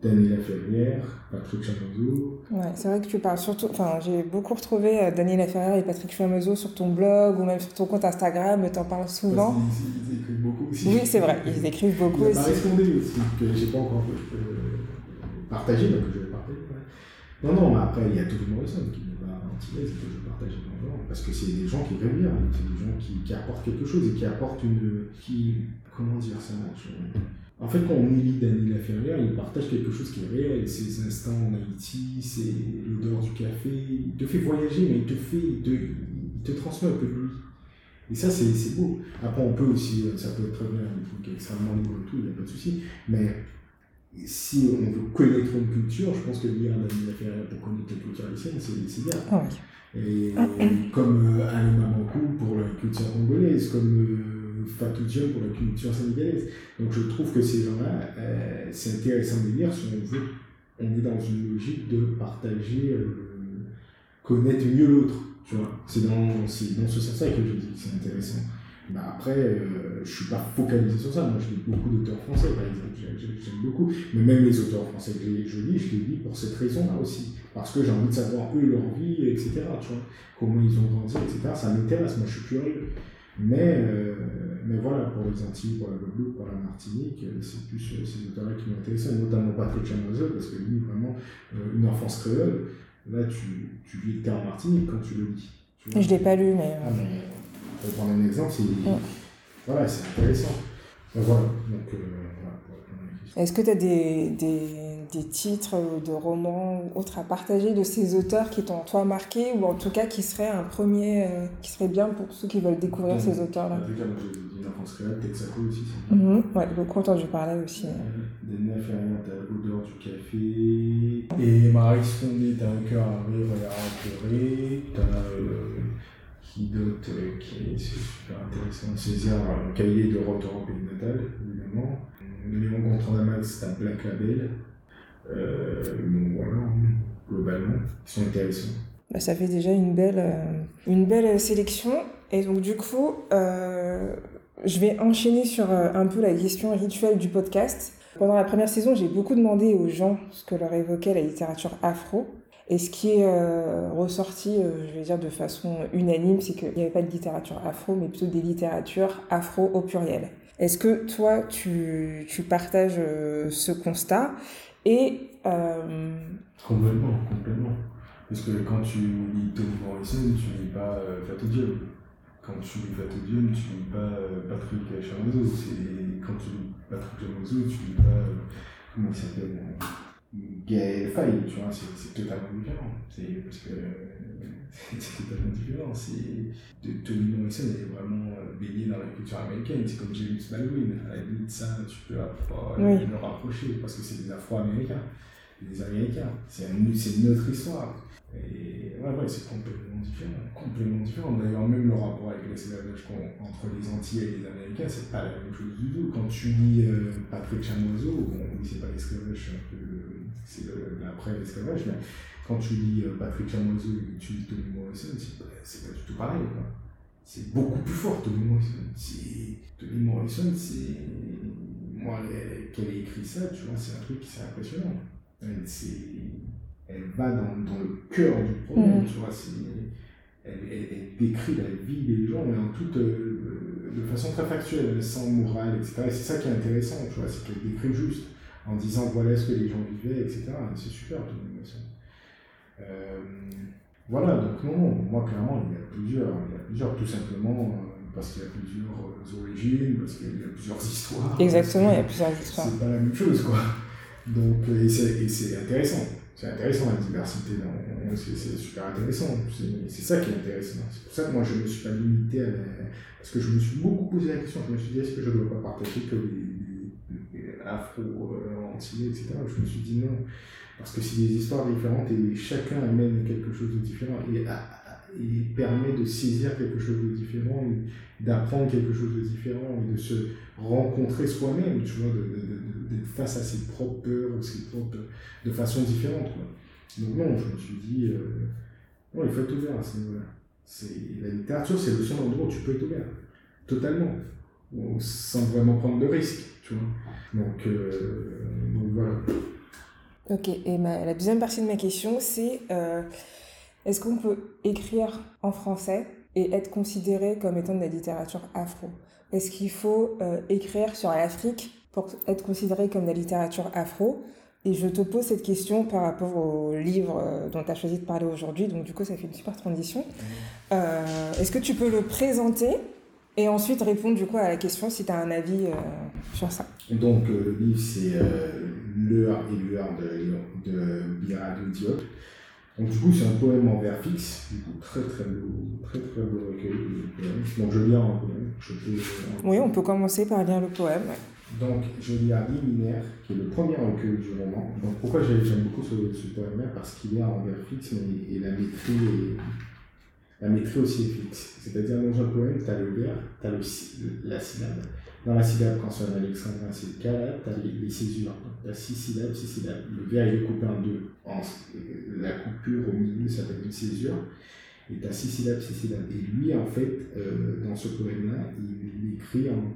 Daniela Ferrière, Patrick Chamoiseau. Ouais, c'est vrai que tu parles surtout. Enfin, j'ai beaucoup retrouvé euh, Daniela Ferrière et Patrick Chamoiseau sur ton blog ou même sur ton compte Instagram, tu en parles souvent. ils, écrivent beaucoup aussi. Oui, c'est vrai, ils écrivent beaucoup aussi. Ils répondu aussi, que j'ai pas encore euh, partagé, mais que je vais partager. Non, non, mais après, il y a tout Morrison qui me va anti-aise que je partage parce que c'est des gens qui aiment bien, c'est des gens qui, qui, apportent quelque chose et qui apportent une. Qui, comment dire ça en fait, quand on lit Daniel Laferrière, il partage quelque chose qui est réel. Ses instants en Haïti, c'est l'odeur du café. Il te fait voyager, mais il te fait, il te, il te transmet un peu de lui. Et ça, c'est beau. Après, on peut aussi, ça peut être très bien, un truc extrêmement libre et tout, il n'y a pas de souci. Mais si on veut connaître une culture, je pense que lire Daniel Laferrière pour connaître la culture haïtienne, c'est bien. Ah et comme euh, Alain Mamankou pour la culture congolaise, comme. Euh, Fatou Diop pour la culture sénégalaise. Donc je trouve que ces gens-là, euh, c'est intéressant de lire si on veut, on est dans une logique de partager, euh, connaître mieux l'autre. Tu vois, c'est dans, dans ce sens-là que je dis que c'est intéressant. Bah après, euh, je suis pas focalisé sur ça. Moi, je lis beaucoup d'auteurs français, par exemple. J'aime beaucoup. Mais même les auteurs français que je lis, je les lis pour cette raison-là aussi. Parce que j'ai envie de savoir eux, leur vie, etc. Tu vois, comment ils ont grandi, etc. Ça m'intéresse. Moi, je suis curieux. Mais, euh, mais voilà, pour les Antilles, pour la Guadeloupe, pour la Martinique, euh, c'est plus euh, ces auteurs-là qui m'intéressent, notamment Patrick Chamazo, parce que lui, vraiment, une enfance créole, là, tu, tu vis le terre Martinique quand tu le lis. je ne l'ai pas lu, mais. Ah, pour prendre un exemple, c'est voilà, intéressant. voilà, donc, voilà, Est-ce que tu as des, des des titres de romans ou autres à partager de ces auteurs qui t'ont toi marqué ou en tout cas qui serait un premier euh, qui serait bien pour ceux qui veulent découvrir ces auteurs là en tout cas moi j'ai dit enfance créole Texaco aussi c'est mm -hmm. ouais beaucoup entendu parler aussi des neuf t'as l'odeur du café. Et Marie Fondé t'as un cœur à rire et à pleurer. T'as euh, qui dote euh, qui est super intéressant. César un cahier de retour au pays natal évidemment Léon Gontran-Damas t'as Black Label euh, voilà, globalement, qui sont intéressants. Bah, ça fait déjà une belle, euh, une belle sélection. Et donc, du coup, euh, je vais enchaîner sur un peu la question rituelle du podcast. Pendant la première saison, j'ai beaucoup demandé aux gens ce que leur évoquait la littérature afro. Et ce qui est ressorti, je vais dire de façon unanime, c'est qu'il n'y avait pas de littérature afro, mais plutôt des littératures afro au pluriel. Est-ce que toi, tu, tu partages ce constat? Et. Euh... Complètement, complètement. Parce que quand tu lis Tony Morrison, tu lis pas euh. Quand tu lis Fatou Diop, tu lis pas euh, Patrick Chamoiseau. Quand tu lis Patrick Chamoiseau, tu lis pas. Euh, comment il s'appelle Gaël Faye, tu vois, c'est totalement différent. C'est parce que c'est totalement différent. C'est Tony Morrison est vraiment euh, baigné dans la culture américaine. C'est comme James Baldwin. À la limite, ça, tu peux le rapprocher parce que c'est des Afro-Américains, des Américains. C'est une autre histoire. Et ouais, ouais, c'est complètement différent. Complètement différent. D'ailleurs, même le rapport avec l'esclavage entre les Antilles et les Américains, c'est pas la même chose du tout. Quand tu lis euh, Patrick Chamoiseau, bon, oui, c'est pas l'esclavage, c'est l'après-l'esclavage, mais quand tu lis euh, Patrick Chamoiseau et que tu lis Tony Morrison, c'est pas du tout pareil. C'est beaucoup plus fort, Tony Morrison. Tony Morrison, c'est. Moi, qu'elle ait écrit ça, tu vois, c'est un truc qui est impressionnant. Elle va dans, dans, le cœur du problème, mm. tu vois. Elle, elle, décrit la vie des gens, mais en toute, euh, de façon très factuelle, sans morale, etc. Et c'est ça qui est intéressant, tu vois, c'est qu'elle décrit juste, en disant voilà ce que les gens vivaient, etc. C'est super, Tony Morrison. Euh, voilà, donc non, moi clairement, il y a plusieurs, il y a plusieurs tout simplement euh, parce qu'il y a plusieurs euh, origines, parce qu'il y a plusieurs histoires. Exactement, il y a plusieurs histoires. C'est pas la même chose, quoi. Donc, et c'est intéressant. C'est intéressant la diversité, c'est super intéressant. C'est ça qui est intéressant. C'est pour ça que moi je ne me suis pas limité à la... Parce que je me suis beaucoup posé la question, je me suis dit est-ce que je ne dois pas partager que les, les afro-antillais, etc. Je me suis dit non. Parce que c'est des histoires différentes et chacun amène quelque chose de différent et, permet de saisir quelque chose de différent, d'apprendre quelque chose de différent et de se rencontrer soi-même, tu vois, d'être face à ses propres peurs de façon différente. Quoi. Donc non, je me suis dit, euh, non, il faut être ouvert à ce niveau-là. La littérature, c'est le seul endroit où tu peux être ouvert. Totalement. Sans vraiment prendre de risques. Tu vois. Donc, euh, donc voilà. Ok, et la deuxième partie de ma question, c'est euh, est-ce qu'on peut écrire en français et être considéré comme étant de la littérature afro? Est-ce qu'il faut euh, écrire sur l'Afrique pour être considéré comme de la littérature afro? Et je te pose cette question par rapport au livre euh, dont tu as choisi de parler aujourd'hui, donc du coup ça fait une super transition. Mmh. Est-ce que tu peux le présenter et ensuite répondre du coup à la question si tu as un avis sur ça? Donc le livre c'est L'heure et l'heure de, de Biradou Diop. Donc du coup, c'est un poème en vers fixe, du coup, très très beau, très très beau recueil de poèmes. Donc je lis un poème. Je peux, oui, on peut commencer par lire le poème. Donc je lis à Liminaire, qui est le premier recueil du roman. Donc pourquoi j'aime beaucoup ce, ce poème-là? Parce qu'il est en vers fixe mais, et la maîtrise est la métrie aussi est fixe. C'est-à-dire, dans un poème, tu as le vers, tu as le, la syllabe. Dans la syllabe consonne alexandrin, c'est le cas, tu as les, césures. Tu as six syllabes, six syllabes. Le vers, il est coupé en deux. En, la coupure au milieu s'appelle une césure. Et tu as six syllabes, six syllabes. Et lui, en fait, euh, dans ce poème-là, il, écrit en,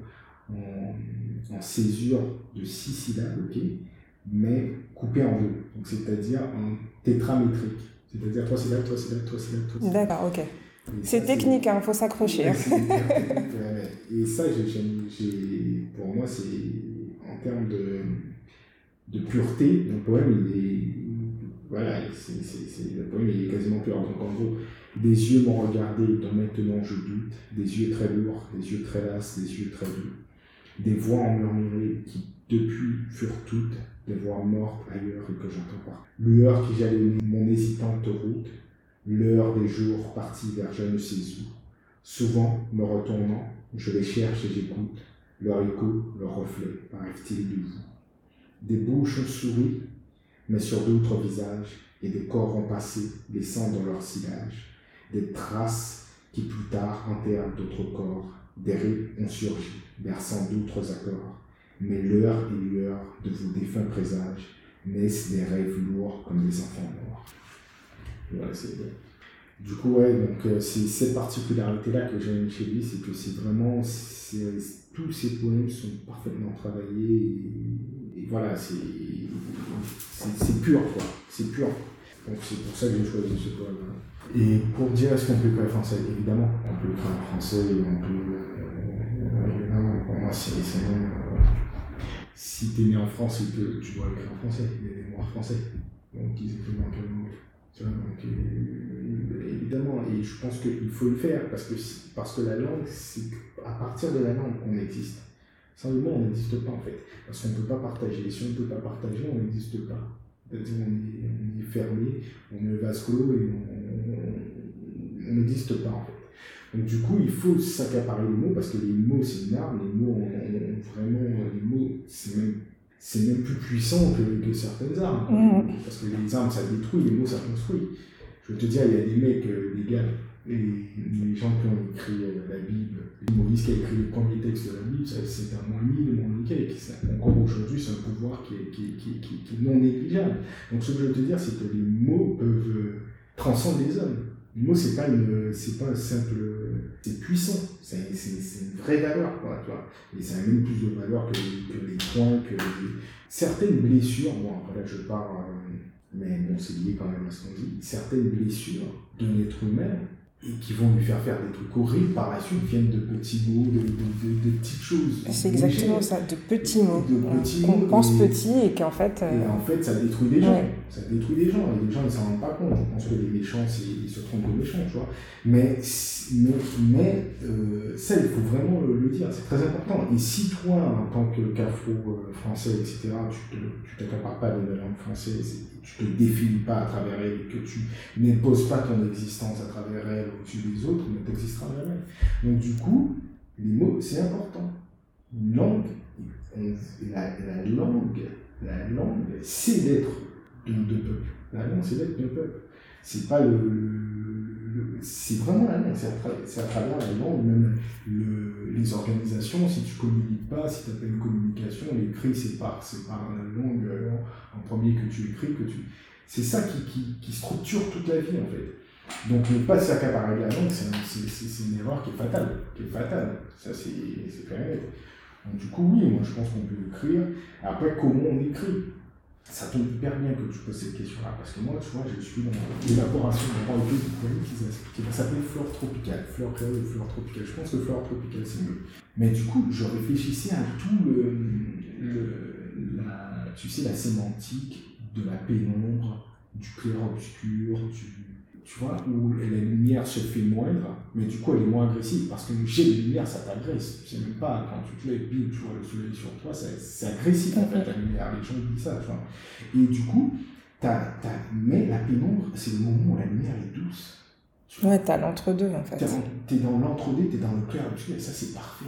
césure de six syllabes, ok, mais coupé en deux. Donc, c'est-à-dire en tétramétrique. C'est-à-dire trois syllabes, trois syllabes, trois syllabes, trois syllabes. D'accord, ok. C'est technique, il hein, faut s'accrocher. et ça, pour moi, c'est en termes de, de pureté, le poème, il est, voilà, le poème il est quasiment pur. Donc en gros, des yeux m'ont regardé, dont maintenant je doute, des yeux très lourds, des yeux très lasses, des yeux très doux, des voix en murmuré qui depuis furent toutes des voix mortes ailleurs et que j'entends pas. Lueur qui jalonnait mon hésitante route, l'heure des jours partis vers je ne sais où. Souvent, me retournant, je les cherche et j'écoute, leur écho, leur reflet, paraît-il de vous. Des bouches sourient, mais sur d'autres visages, et des corps ont passé, laissant dans leur sillage des traces qui plus tard enterrent d'autres corps, des rites ont surgi, berçant d'autres accords mais l'heure et l'heure de vos défunts présages naissent des rêves lourds comme des enfants. Du coup, ouais, donc euh, c'est cette particularité-là que j'aime chez lui, c'est que c'est vraiment, tous ces poèmes sont parfaitement travaillés et, voilà, c'est pur, quoi, c'est pur. Donc c'est pour ça que j'ai choisi ce poème. Et pour dire est-ce qu'on peut écrire français, évidemment, on peut écrire français, on peut, euh, évidemment, pour moi c'est si tu es né en France et tu dois écrire en français, il y a des français, donc ils écrivent langue tu vois, donc, évidemment, et je pense qu'il faut le faire parce que, parce que la langue, c'est à partir de la langue qu'on existe. Sans le mot, on n'existe pas en fait. Parce qu'on ne peut pas partager. Et si on ne peut pas partager, on n'existe pas. C'est-à-dire on est, fermé, on est vase clos et on n'existe pas en fait. Donc du coup, il faut s'accaparer les mots parce que les mots, c'est une arme. Les mots, vraiment, les mots, c'est même, c'est même plus puissant que, que certaines armes. Mm. Parce que les armes, ça détruit, les mots, ça construit. Je veux te dire, il y a des mecs, euh, des gars, et les gens qui ont écrit euh, la Bible, Moïse qui a écrit le premier texte de la Bible, c'est un moins mille, moins cake. Encore aujourd'hui, c'est un pouvoir qui est, qui, qui, qui, qui est non négligeable. Donc ce que je veux te dire, c'est que les mots peuvent euh, transcender les hommes. Le mot, c'est pas, une, c'est pas un simple. C'est puissant, c'est, une vraie valeur, quoi, tu vois. Et ça a même plus de valeur que, que les points, que les... certaines blessures. Bon, après là, je parle, euh, mais bon, c'est lié quand même à ce qu'on dit. Certaines blessures d'un être humain et qui vont lui faire faire des trucs horribles par la suite viennent de petits mots, de, de, de, petites choses. C'est exactement ça, de petits mots. De petits on, pense petit et qu'en fait. Euh... Et en fait, ça détruit des gens. Ça détruit des gens et les gens ils s'en rendent pas compte. Je pense que les méchants, ils se trompent de méchants, tu vois. Mais, mais, mais euh, ça, il faut vraiment le, dire, c'est très important. Et si toi, en tant que CAFO euh, français, etc., tu t'accapares pas de la langue française, tu te définis pas à travers elle, que tu n'imposes pas ton existence à travers elle au-dessus des autres, ne t'existera jamais. Donc du coup, les mots, c'est important. Langue, la, la, langue, la langue, c'est d'être de, de, peuple. La langue, c'est d'être de peuple. C'est pas le, c'est vraiment la langue, c'est à, à, travers même le, les organisations, si tu communiques pas, si tu as pas une communication, l'écrit c'est par, c'est par la langue en, en, premier que tu écris, que tu... C'est ça qui, qui, structure toute la vie en fait. Donc ne pas s'accaparer la langue, c'est une erreur qui est fatale. Qui est fatale. Ça, c'est clair. Donc du coup, oui, moi je pense qu'on peut écrire. Après, comment on écrit? Ça tombe hyper bien que tu poses cette question-là, parce que moi, tu vois, je suis dans l'élaboration d'un roi qui, qui va s'appeler fleur tropicale, fleur créole ou fleur tropicale. Je pense que fleur tropicale, c'est mieux. Mais du coup, je réfléchissais à tout le, tu sais, la sémantique de la pénombre, du clair-obscur, du tu vois, où la lumière se fait moindre, mais du coup elle est moins agressive, parce que le jet de lumière ça t'agresse. Tu sais même pas, quand tu te lèves, bim, tu vois le soleil sur toi, c'est agressif en fait la lumière, les gens disent ça, tu vois. Et du coup, as, mais la pénombre, c'est le moment où la lumière est douce. Tu ouais, t'as l'entre-deux en fait. T'es dans l'entre-deux, t'es dans le clair, et ça c'est parfait.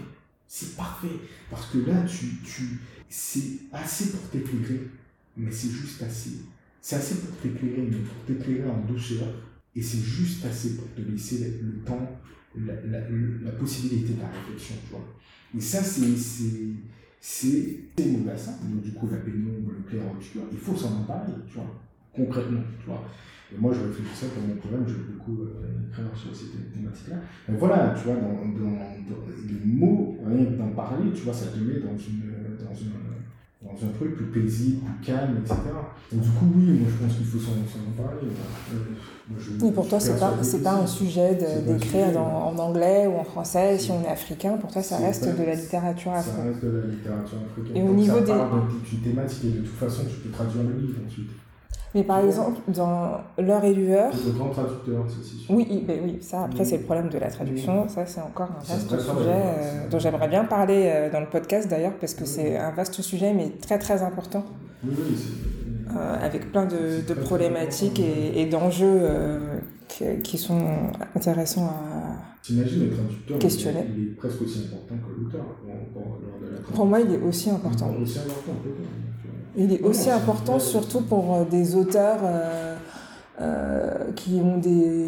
C'est parfait. Parce que là, tu, tu, c'est assez pour t'éclairer, mais c'est juste assez. C'est assez pour t'éclairer, mais pour t'éclairer en douceur et c'est juste assez pour te laisser le temps, la, possibilité de la réflexion, tu vois. Et ça, c'est c'est mauvais ça. Donc, du coup, la pénombre, le clair obscur, il faut s'en emparer, tu vois, concrètement, tu vois. Et moi, je réfléchissais pour mon problème, j'ai beaucoup euh, écrit sur cette thématique-là. Mais voilà, tu vois, dans, dans, les mots, rien d'en parler, tu vois, ça te met dans une, dans une dans un truc plus paisible, plus calme, etc. Donc, du coup, oui, moi je pense qu'il faut s'en parler. Et pour toi, c'est pas, c'est pas un sujet d'écrire en anglais ou en français, si on est africain, pour toi, ça reste de la littérature africaine. Ça reste de la littérature africaine. Et au niveau ça parle d'une thématique, et de toute façon, tu peux traduire le livre ensuite. Mais par exemple, dans L'heure et lueur. C'est le grand traducteur, c'est Oui, ben oui, ça, après, c'est le problème de la traduction. Ça, c'est encore un vaste sujet euh, dont j'aimerais bien parler euh, dans le podcast d'ailleurs, parce que c'est un vaste sujet, mais très très important. Oui, oui, euh, avec plein de, de problématiques et, et d'enjeux qui, qui, sont intéressants à. T'imagines le traducteur questionner. Il est presque aussi important que l'auteur. Pour moi, il est aussi important. Aussi important, peut-être. Il est aussi important, surtout pour euh, des auteurs euh, euh, qui ont des,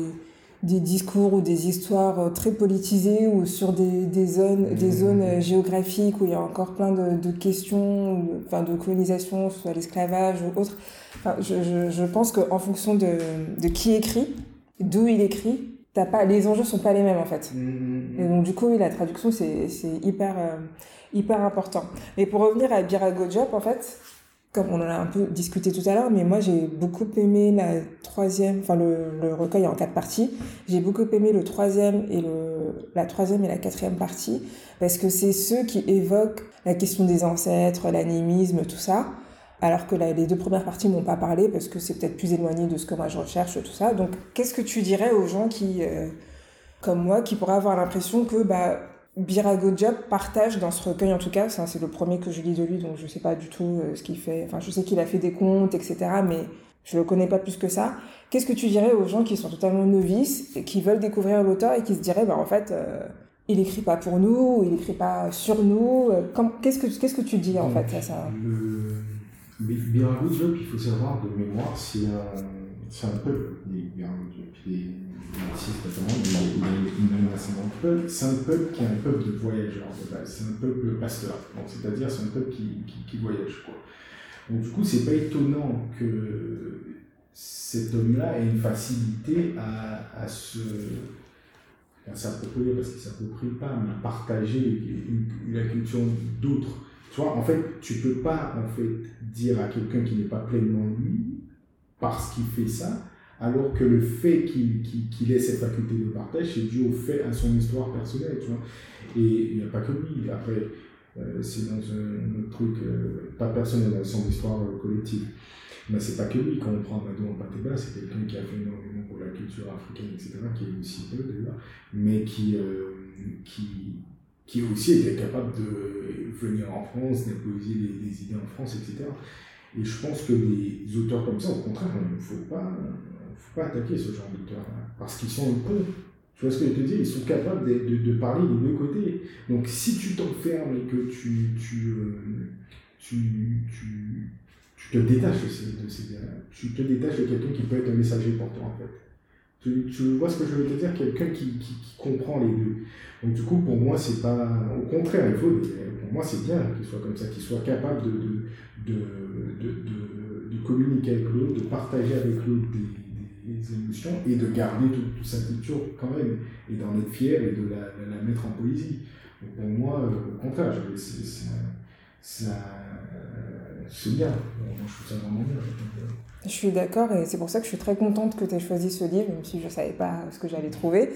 des discours ou des histoires très politisées ou sur des, des zones, des zones géographiques où il y a encore plein de, de questions, enfin de colonisation, soit l'esclavage ou autre. Enfin, je, je, je pense qu'en fonction de, de qui écrit, d'où il écrit, t'as pas, les enjeux sont pas les mêmes en fait. Et donc du coup, oui, la traduction c'est hyper, hyper important. Mais pour revenir à Birago Job, en fait, comme on en a un peu discuté tout à l'heure, mais moi j'ai beaucoup aimé la troisième, enfin le, le recueil en quatre parties. J'ai beaucoup aimé le troisième et le, la troisième et la quatrième partie parce que c'est ceux qui évoquent la question des ancêtres, l'animisme, tout ça. Alors que les deux premières parties m'ont pas parlé parce que c'est peut-être plus éloigné de ce que moi je recherche, tout ça. Donc, qu'est-ce que tu dirais aux gens qui, euh, comme moi, qui pourraient avoir l'impression que bah Birago Job partage dans ce recueil en tout cas, c'est le premier que je lis de lui, donc je sais pas du tout euh, ce qu'il fait. Enfin, je sais qu'il a fait des contes, etc., mais je le connais pas plus que ça. Qu'est-ce que tu dirais aux gens qui sont totalement novices et qui veulent découvrir l'auteur et qui se diraient, bah en fait, euh, il écrit pas pour nous, il écrit pas sur nous. Euh, qu'est-ce que qu'est-ce que tu dis en fait à ça? Le Birago Job, il faut savoir de mémoire, c'est un c'est un peuple, il a puis c'est un peuple qui est un peuple de voyageurs c'est un peuple pasteur, c'est-à-dire c'est un peuple qui, qui, voyage. Quoi. Donc du coup, c'est pas étonnant que cet homme-là ait une facilité à, à se à s'approprier, parce qu'il s'approprie pas, mais à partager la culture d'autres. Tu vois, en fait, tu peux pas en fait dire à quelqu'un qui n'est pas pleinement lui, parce qu'il fait ça, alors que le fait qu'il ait cette faculté de partage, c'est dû au fait, à son histoire personnelle, tu vois. Et il n'y a pas que lui, après, euh, c'est dans un, autre truc, euh, pas personnel, dans son histoire euh, collective. Mais c'est pas que lui, quand on prend Mado Pateba, c'est quelqu'un qui a fait énormément pour la culture africaine, etc., qui est aussi peu déjà, mais qui, qui, qui aussi était capable de venir en France, d'imposer des, des idées en France, etc. Et je pense que les auteurs comme ça, au contraire, il ne faut pas, pas attaquer ce genre d'auteurs parce qu'ils sont peu. Tu vois ce que je te dis? Ils sont capables de, de, parler des deux côtés. Donc si tu t'enfermes et que tu, tu, euh, tu, tu, te détaches de ces, de ces tu te détaches de quelqu'un qui peut être un messager pour toi en fait. Tu, tu, vois ce que je veux te dire? Quelqu'un qui, qui, comprend les deux. Donc du coup, pour moi, c'est pas... Au contraire, il faut... Pour moi, c'est bien qu'il soit comme ça, qu'il soit capable de, de, de, de, de communiquer avec l'autre, de partager avec l'autre émotions et de garder toute, cette culture quand même, et d'en être fier et de la, la, mettre en poésie. Donc pour moi, euh, au contraire, c'est bien. Moi, je trouve ça vraiment bien. Je suis d'accord et c'est pour ça que je suis très contente que tu aies choisi ce livre, même si je ne savais pas ce que j'allais trouver.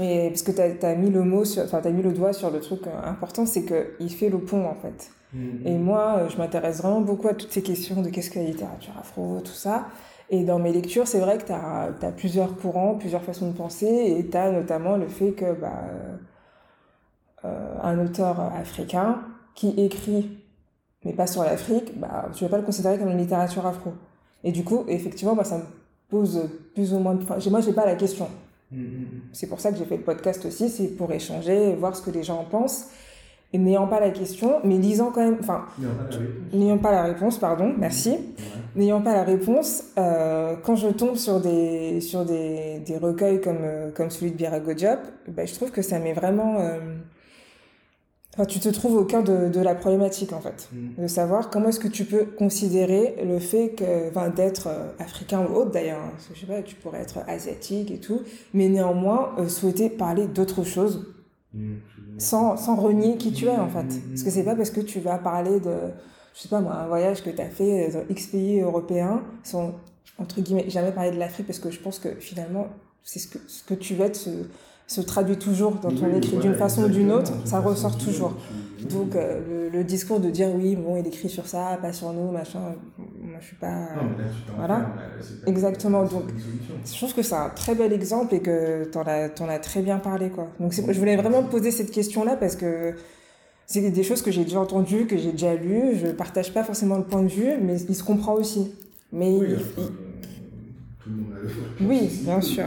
Et parce que tu as, mis le mot sur, enfin, as mis le doigt sur le truc important, c'est qu'il fait le pont en fait. Mm-hmm. Et moi, je m'intéresse vraiment beaucoup à toutes ces questions de qu'est-ce que la littérature afro, tout ça. Et dans mes lectures, c'est vrai que tu as, as, plusieurs courants, plusieurs façons de penser, et tu as notamment le fait que bah, euh, un auteur africain qui écrit, mais pas sur l'Afrique, bah, tu ne vas pas le considérer comme une littérature afro. Et du coup, effectivement, bah, ça me pose plus ou moins... Enfin, moi, je n'ai pas la question. Mm-hmm. C'est pour ça que j'ai fait le podcast aussi, c'est pour échanger, voir ce que les gens en pensent. Et n'ayant pas la question, mais lisant quand même, enfin, n'ayant pas, la réponse, pardon, merci, n'ayant pas la réponse, euh, quand je tombe sur des, sur des, des recueils comme, euh, comme celui de Birago Diop, ben, je trouve que ça met vraiment, euh, enfin, tu te trouves au cœur de, de la problématique, en fait, mm. de savoir comment est-ce que tu peux considérer le fait que, enfin, d'être africain ou autre d'ailleurs, hein, je sais pas, tu pourrais être asiatique et tout, mais néanmoins souhaiter parler d'autre chose. Mm, sans, sans renier qui tu es en fait. Parce que c'est pas parce que tu vas parler de, je sais pas moi, un voyage que tu as fait dans X pays européens, sans, entre guillemets, jamais parler de l'Afrique parce que je pense que finalement, c'est ce que, ce que tu veux être, se traduit toujours dans ton écrit d'une façon ou d'une autre, ça ressort toujours. Donc euh, le, discours de dire oui, bon, il écrit sur ça, pas sur nous, machin, moi je suis pas. Non, mais là, tu voilà. Exactement. Donc je trouve que c'est un très bel exemple et que t'en as, en as très bien parlé, quoi. Donc je voulais vraiment poser cette question-là parce que c'est des choses que j'ai déjà entendues, que j'ai déjà lues. Je partage pas forcément le point de vue, mais il se comprend aussi. Mais oui, il, tout le monde a Oui, bien sûr.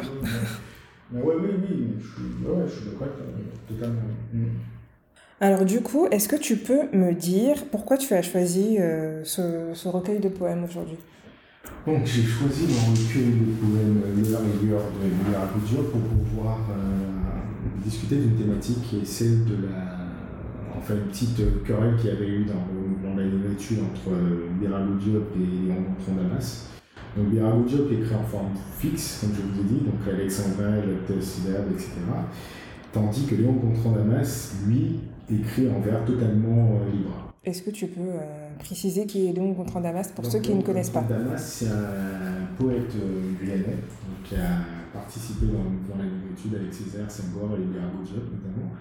Mais ouais, oui, oui, je suis, ouais, je suis d'accord, totalement. Mm. Alors du coup, est-ce que tu peux me dire pourquoi tu as choisi euh, ce, ce, recueil de poèmes aujourd'hui? Donc j'ai choisi le recueil de poèmes Le la rigueur de Miracudio pour pouvoir euh, discuter d'une thématique qui est celle de la... Enfin une petite querelle qu'il y avait eu dans de la entre euh, Diop et Léon Damas donc Birago Diop est créé en forme fixe, comme je vous ai dit, donc Alexandrin, le syllabe, etc. Tandis que Léon Gontran Damas, lui, écrit en vers totalement euh, libre. Est-ce que tu peux euh, préciser qui est Léon Gontran Damas pour ceux qui ne connaissent pas? Damas, c'est un poète euh, guyanais qui a participé dans, dans la étude avec Césaire, Senghor et Diop notamment.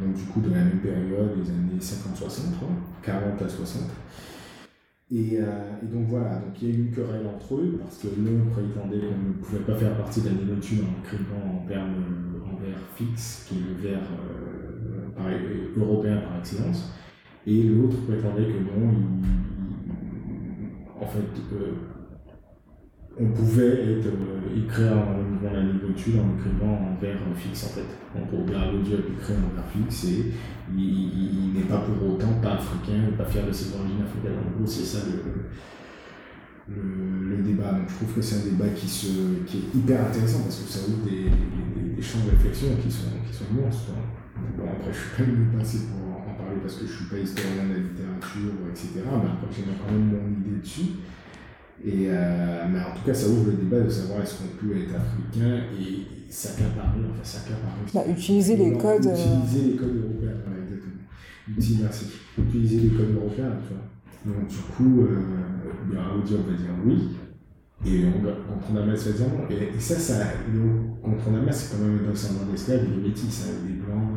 Donc du coup de la même période, les années 50-60, 40 à 60. Euh, et, donc voilà, donc il y a eu une querelle entre eux parce que l'un prétendait qu'on ne pouvait pas faire partie de la négritude en écrivant en vers fixe, qui est le vers euh, européen par excellence, et l'autre prétendait que non, en fait, on pouvait être, écrire en, la négritude en écrivant en vers fixe en fait. Donc au Dieu écrit en vers fixe et il, n'est pas pour autant pas africain, pas fier de ses origines africaines. En gros, c'est ça le, le, débat. Donc je trouve que c'est un débat qui, se, qui est hyper intéressant parce que ça ouvre des, des, champs de réflexion qui sont, qui sont immenses. Bon, après, je suis pas mieux passé pour en parler parce que je suis pas historien de la littérature, etc. Mais après, j'ai quand même mon idée dessus. Et, euh, mais en tout cas, ça ouvre le débat de savoir est-ce qu'on peut être africain et s'accaparer, enfin s'accaparer. Bah, utiliser les codes. Euh, utiliser les codes européens, voilà, exactement. Utiliser, merci. Utiliser les codes européens, tu vois. Donc, du coup, euh, on va dire oui. Et on, contre Damas va dire non. Et, et ça, ça contre Damas, c'est quand même un descendant d'esclaves, il est métis, des blancs,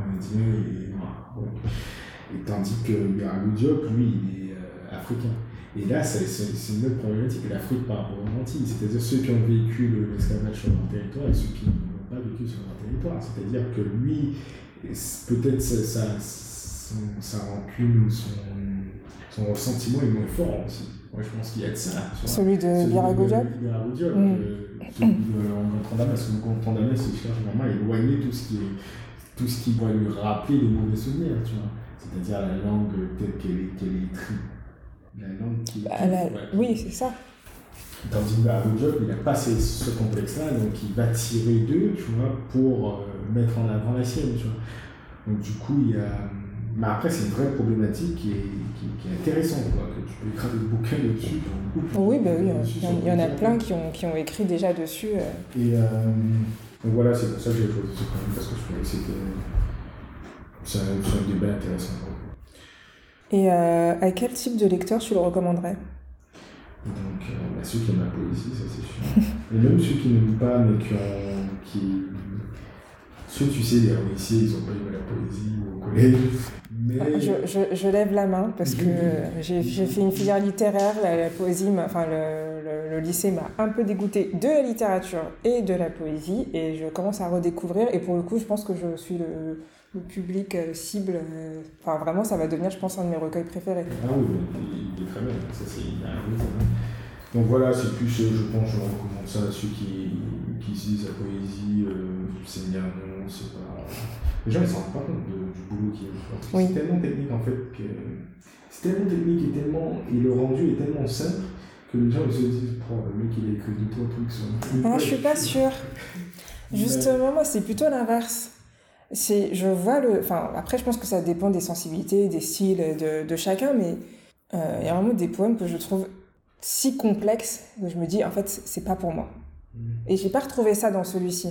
et tandis que Birago Diop, lui, il est euh, africain. Et là, c'est une autre problématique, l'Afrique par rapport aux Antilles, c'est-à-dire ceux qui ont vécu l'esclavage sur leur territoire et ceux qui n'ont pas vécu sur leur territoire. C'est-à-dire que lui, peut-être sa, sa, rancune ou son, son, ressentiment est moins fort aussi. Moi, je pense qu'il y a de ça. Celui de Birago Diop. Celui de Gontran-Damas. Gontran-Damas, il cherche vraiment à éloigner tout ce qui est tout ce qui va lui rappeler des mauvais souvenirs, tu vois. C'est-à-dire la langue telle qu'elle est, qu est la langue qui. Bah, oui, c'est ça. Tandis que job, il n'a pas ce, complexe-là, donc il va tirer d'eux, tu vois, pour euh, mettre en avant la sienne, tu vois. Donc du coup, il y a, Mais après, c'est une vraie problématique qui est, qui, est intéressante, quoi, que tu peux écrire des bouquins dessus. Oui, bah oui, il y, en a plein qui ont, qui ont écrit déjà dessus. Et donc voilà, c'est pour ça que j'ai choisi ce problème, parce que je trouvais que c'était c'est un, débat intéressant. Et à quel type de lecteur tu le recommanderais? Donc, euh, bah, ceux qui aiment la poésie, ça c'est sûr. Et même ceux qui n'aiment pas, mais qui ont. Qui... Ceux, tu sais, les romanciers, ils n'ont pas aimé la poésie au collège. Mais... Je, je, je, lève la main parce que j'ai fait une filière littéraire, la, poésie, enfin le, le, lycée m'a un peu dégoûté de la littérature et de la poésie et je commence à redécouvrir et pour le coup je pense que je suis le, le public euh, cible. Euh, enfin, vraiment, ça va devenir, je pense, un de mes recueils préférés. Ah oui, il est très bien. Ça, c'est Donc voilà, c'est plus, euh, je pense, je recommande ça à ceux qui, qui utilisent la poésie. c'est bien, non, c'est pas. Les gens, ils s'en rendent pas compte du boulot qui est oui. C'est tellement technique, en fait, que. C'est tellement technique et tellement. Et le rendu est tellement simple que les gens ils se disent, oh, le mec, il a écrit deux, trois trucs sur. Ah, je suis pas sûre. Justement, moi, c'est plutôt l'inverse c'est je vois le enfin après je pense que ça dépend des sensibilités des styles de, de chacun mais euh, il y a vraiment des poèmes que je trouve si complexes que je me dis en fait c'est pas pour moi mm. et j'ai pas retrouvé ça dans celui-ci.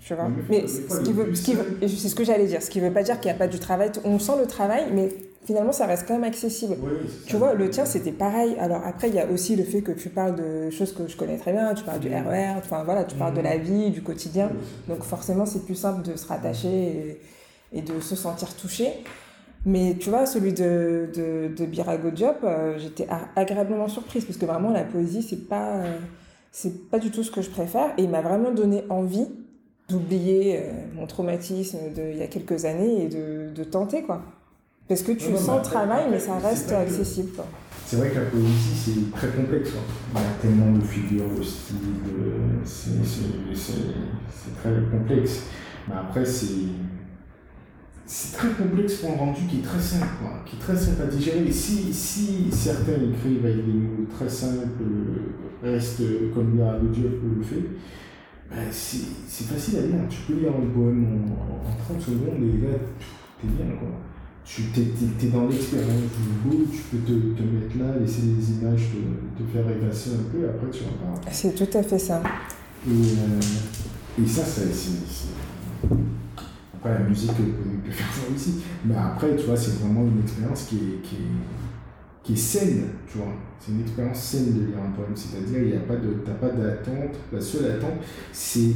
Tu vois mais, ce qui veut, ce qui veut c'est ce que j'allais dire ce qui veut pas dire qu'il n'y a pas du travail on sent le travail mais finalement, ça reste quand même accessible. tu vois, le tien, c'était pareil. Alors après, il y a aussi le fait que tu parles de choses que je connais très bien. Tu parles du RER, e enfin voilà, tu parles de la vie, du quotidien. Donc forcément, c'est plus simple de se rattacher et, de se sentir touché. Mais tu vois, celui de, de, de Birago Diop, euh, j'étais agréablement surprise parce que vraiment, la poésie, c'est pas, euh, c'est pas du tout ce que je préfère. Et il m'a vraiment donné envie d'oublier euh, mon traumatisme d'il y a quelques années et de, de tenter, quoi. Parce que tu sens le travail, mais ça reste accessible. C'est vrai que la poésie, c'est très complexe. Il y a tellement de figures, de styles, c'est très complexe. Mais après, c'est c'est très complexe pour un rendu qui est très simple, quoi, qui est très simple à digérer. Et si, si certains écrivent avec des mots très simples, restent comme le Dieu le fait, ben c'est facile à lire. Tu peux lire un poème en, en 30 secondes et là, t'es bien. Quoi tu es, dans l'expérience du bout, tu peux te, te, mettre là, laisser les images te, te faire rêvasser un peu, après tu repars. C'est tout à fait ça. Et, euh, et ça, c'est. Après, la musique peut, peut, faire ça aussi. Mais après, tu vois, c'est vraiment une expérience qui est, qui, est, qui est saine, tu vois. C'est une expérience saine de lire un poème. C'est-à-dire, il n'y a pas de. T'as pas d'attente. La seule attente, c'est.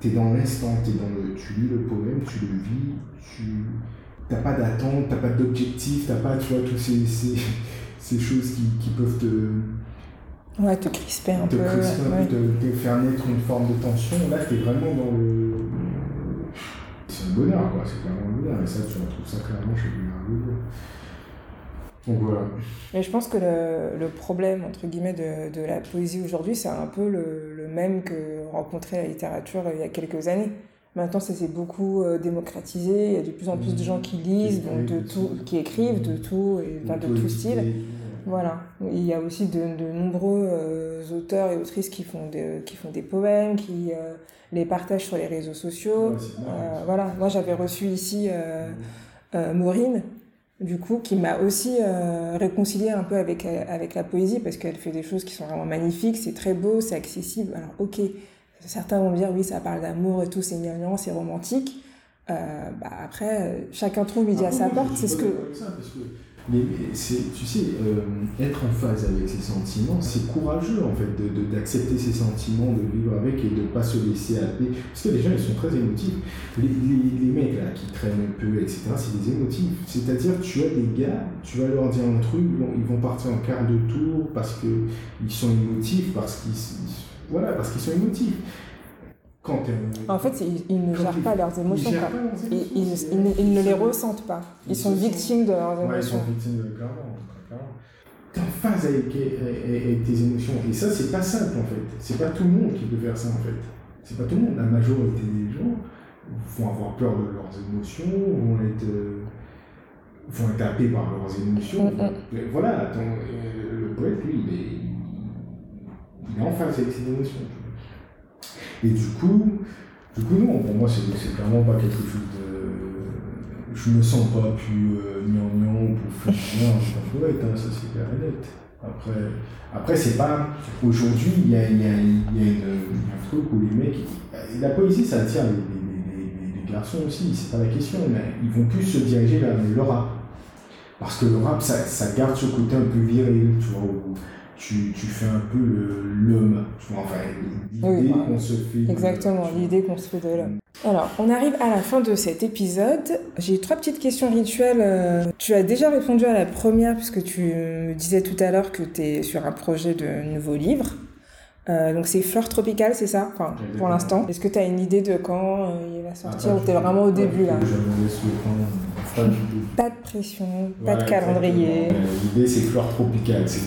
Tu es dans l'instant, es dans le, tu lis le poème, tu le vis, tu t'as pas d'attente, t'as pas d'objectif, t'as pas, tu vois, toutes ces, ces, ces choses qui, qui, peuvent te. Ouais, te crisper un te peu. Crisper un peu, te, te, faire naître une forme de tension. Là, t'es vraiment dans le. C'est un bonheur, quoi, c'est clairement un bonheur. Et ça, tu retrouves ça clairement chez Bernard Donc voilà. Mais je pense que le, le problème, entre guillemets, de, de la poésie aujourd'hui, c'est un peu le, le, même que rencontrer la littérature il y a quelques années. Maintenant, ça s'est beaucoup euh, démocratisé. Il y a de plus en plus de gens qui lisent, donc de tout, qui écrivent de tout, et, enfin, de tout style. Voilà. Il y a aussi de, de nombreux euh, auteurs et autrices qui font, des, qui font des poèmes, qui euh, les partagent sur les réseaux sociaux. voilà. Moi, j'avais reçu ici Maureen, du coup, qui m'a aussi réconcilié un peu avec, avec la poésie, parce qu'elle fait des choses qui sont vraiment magnifiques, c'est très beau, c'est accessible. Alors, ok, Certains vont dire oui, ça parle d'amour et tout, c'est mignon, c'est romantique. Euh, bah après, chacun trouve midi à sa porte. C'est ce que. Mais tu sais, euh, être en phase avec ses sentiments, c'est courageux en fait d'accepter de, ses sentiments, de vivre avec et de ne pas se laisser happer. Parce que les gens, ils sont très émotifs. Les, les, les mecs là qui traînent un peu, etc., c'est des émotifs. C'est-à-dire, tu as des gars, tu vas leur dire un truc, ils vont partir en quart de tour parce qu'ils sont émotifs, parce qu'ils voilà, parce qu'ils sont émotifs. Quand, en fait, ils, ne gèrent pas leurs émotions. Ils, ils, ne les ressentent pas. Ils sont victimes de leurs émotions. ils sont victimes de clairement. Tu es en phase avec, tes émotions. Et ça, c'est pas simple en fait. C'est pas tout le monde qui peut faire ça en fait. C'est pas tout le monde. La majorité des gens vont avoir peur de leurs émotions, vont être, vont être happés par leurs émotions. Mm, mm. Voilà, euh, le poète, lui, il est il est en phase avec ses émotions. Et du coup, du coup, non, pour moi, c'est clairement pas quelque chose de. Je me sens pas plus euh, gnangnan pour faire rien en poète, hein, ça c'est clair et net. Après, après c'est pas. Aujourd'hui, il y a, y, a, y, a un truc où les mecs. La poésie, ça attire les, les, les, garçons aussi, c'est pas la question, mais ils vont plus se diriger vers le rap. Parce que le rap, ça, ça garde ce côté un peu viril, tu vois, tu, tu fais un peu l'homme, enfin, l'idée Oui, qu'on se fait. Exactement, l'idée qu'on se fait de l'homme. Alors, on arrive à la fin de cet épisode. J'ai trois petites questions rituelles. Euh, Tu as déjà répondu à la première, puisque tu me disais tout à l'heure que tu es sur un projet de nouveau livre. Euh, donc, c'est Fleur Tropicale, c'est ça? Enfin, Pour l'instant. Est-ce que tu as une idée de quand euh, il va Ah, sortir pas ou du tu es tout. vraiment au début là? Pas de pression, pas de calendrier. L'idée, c'est fleur tropicale, c'est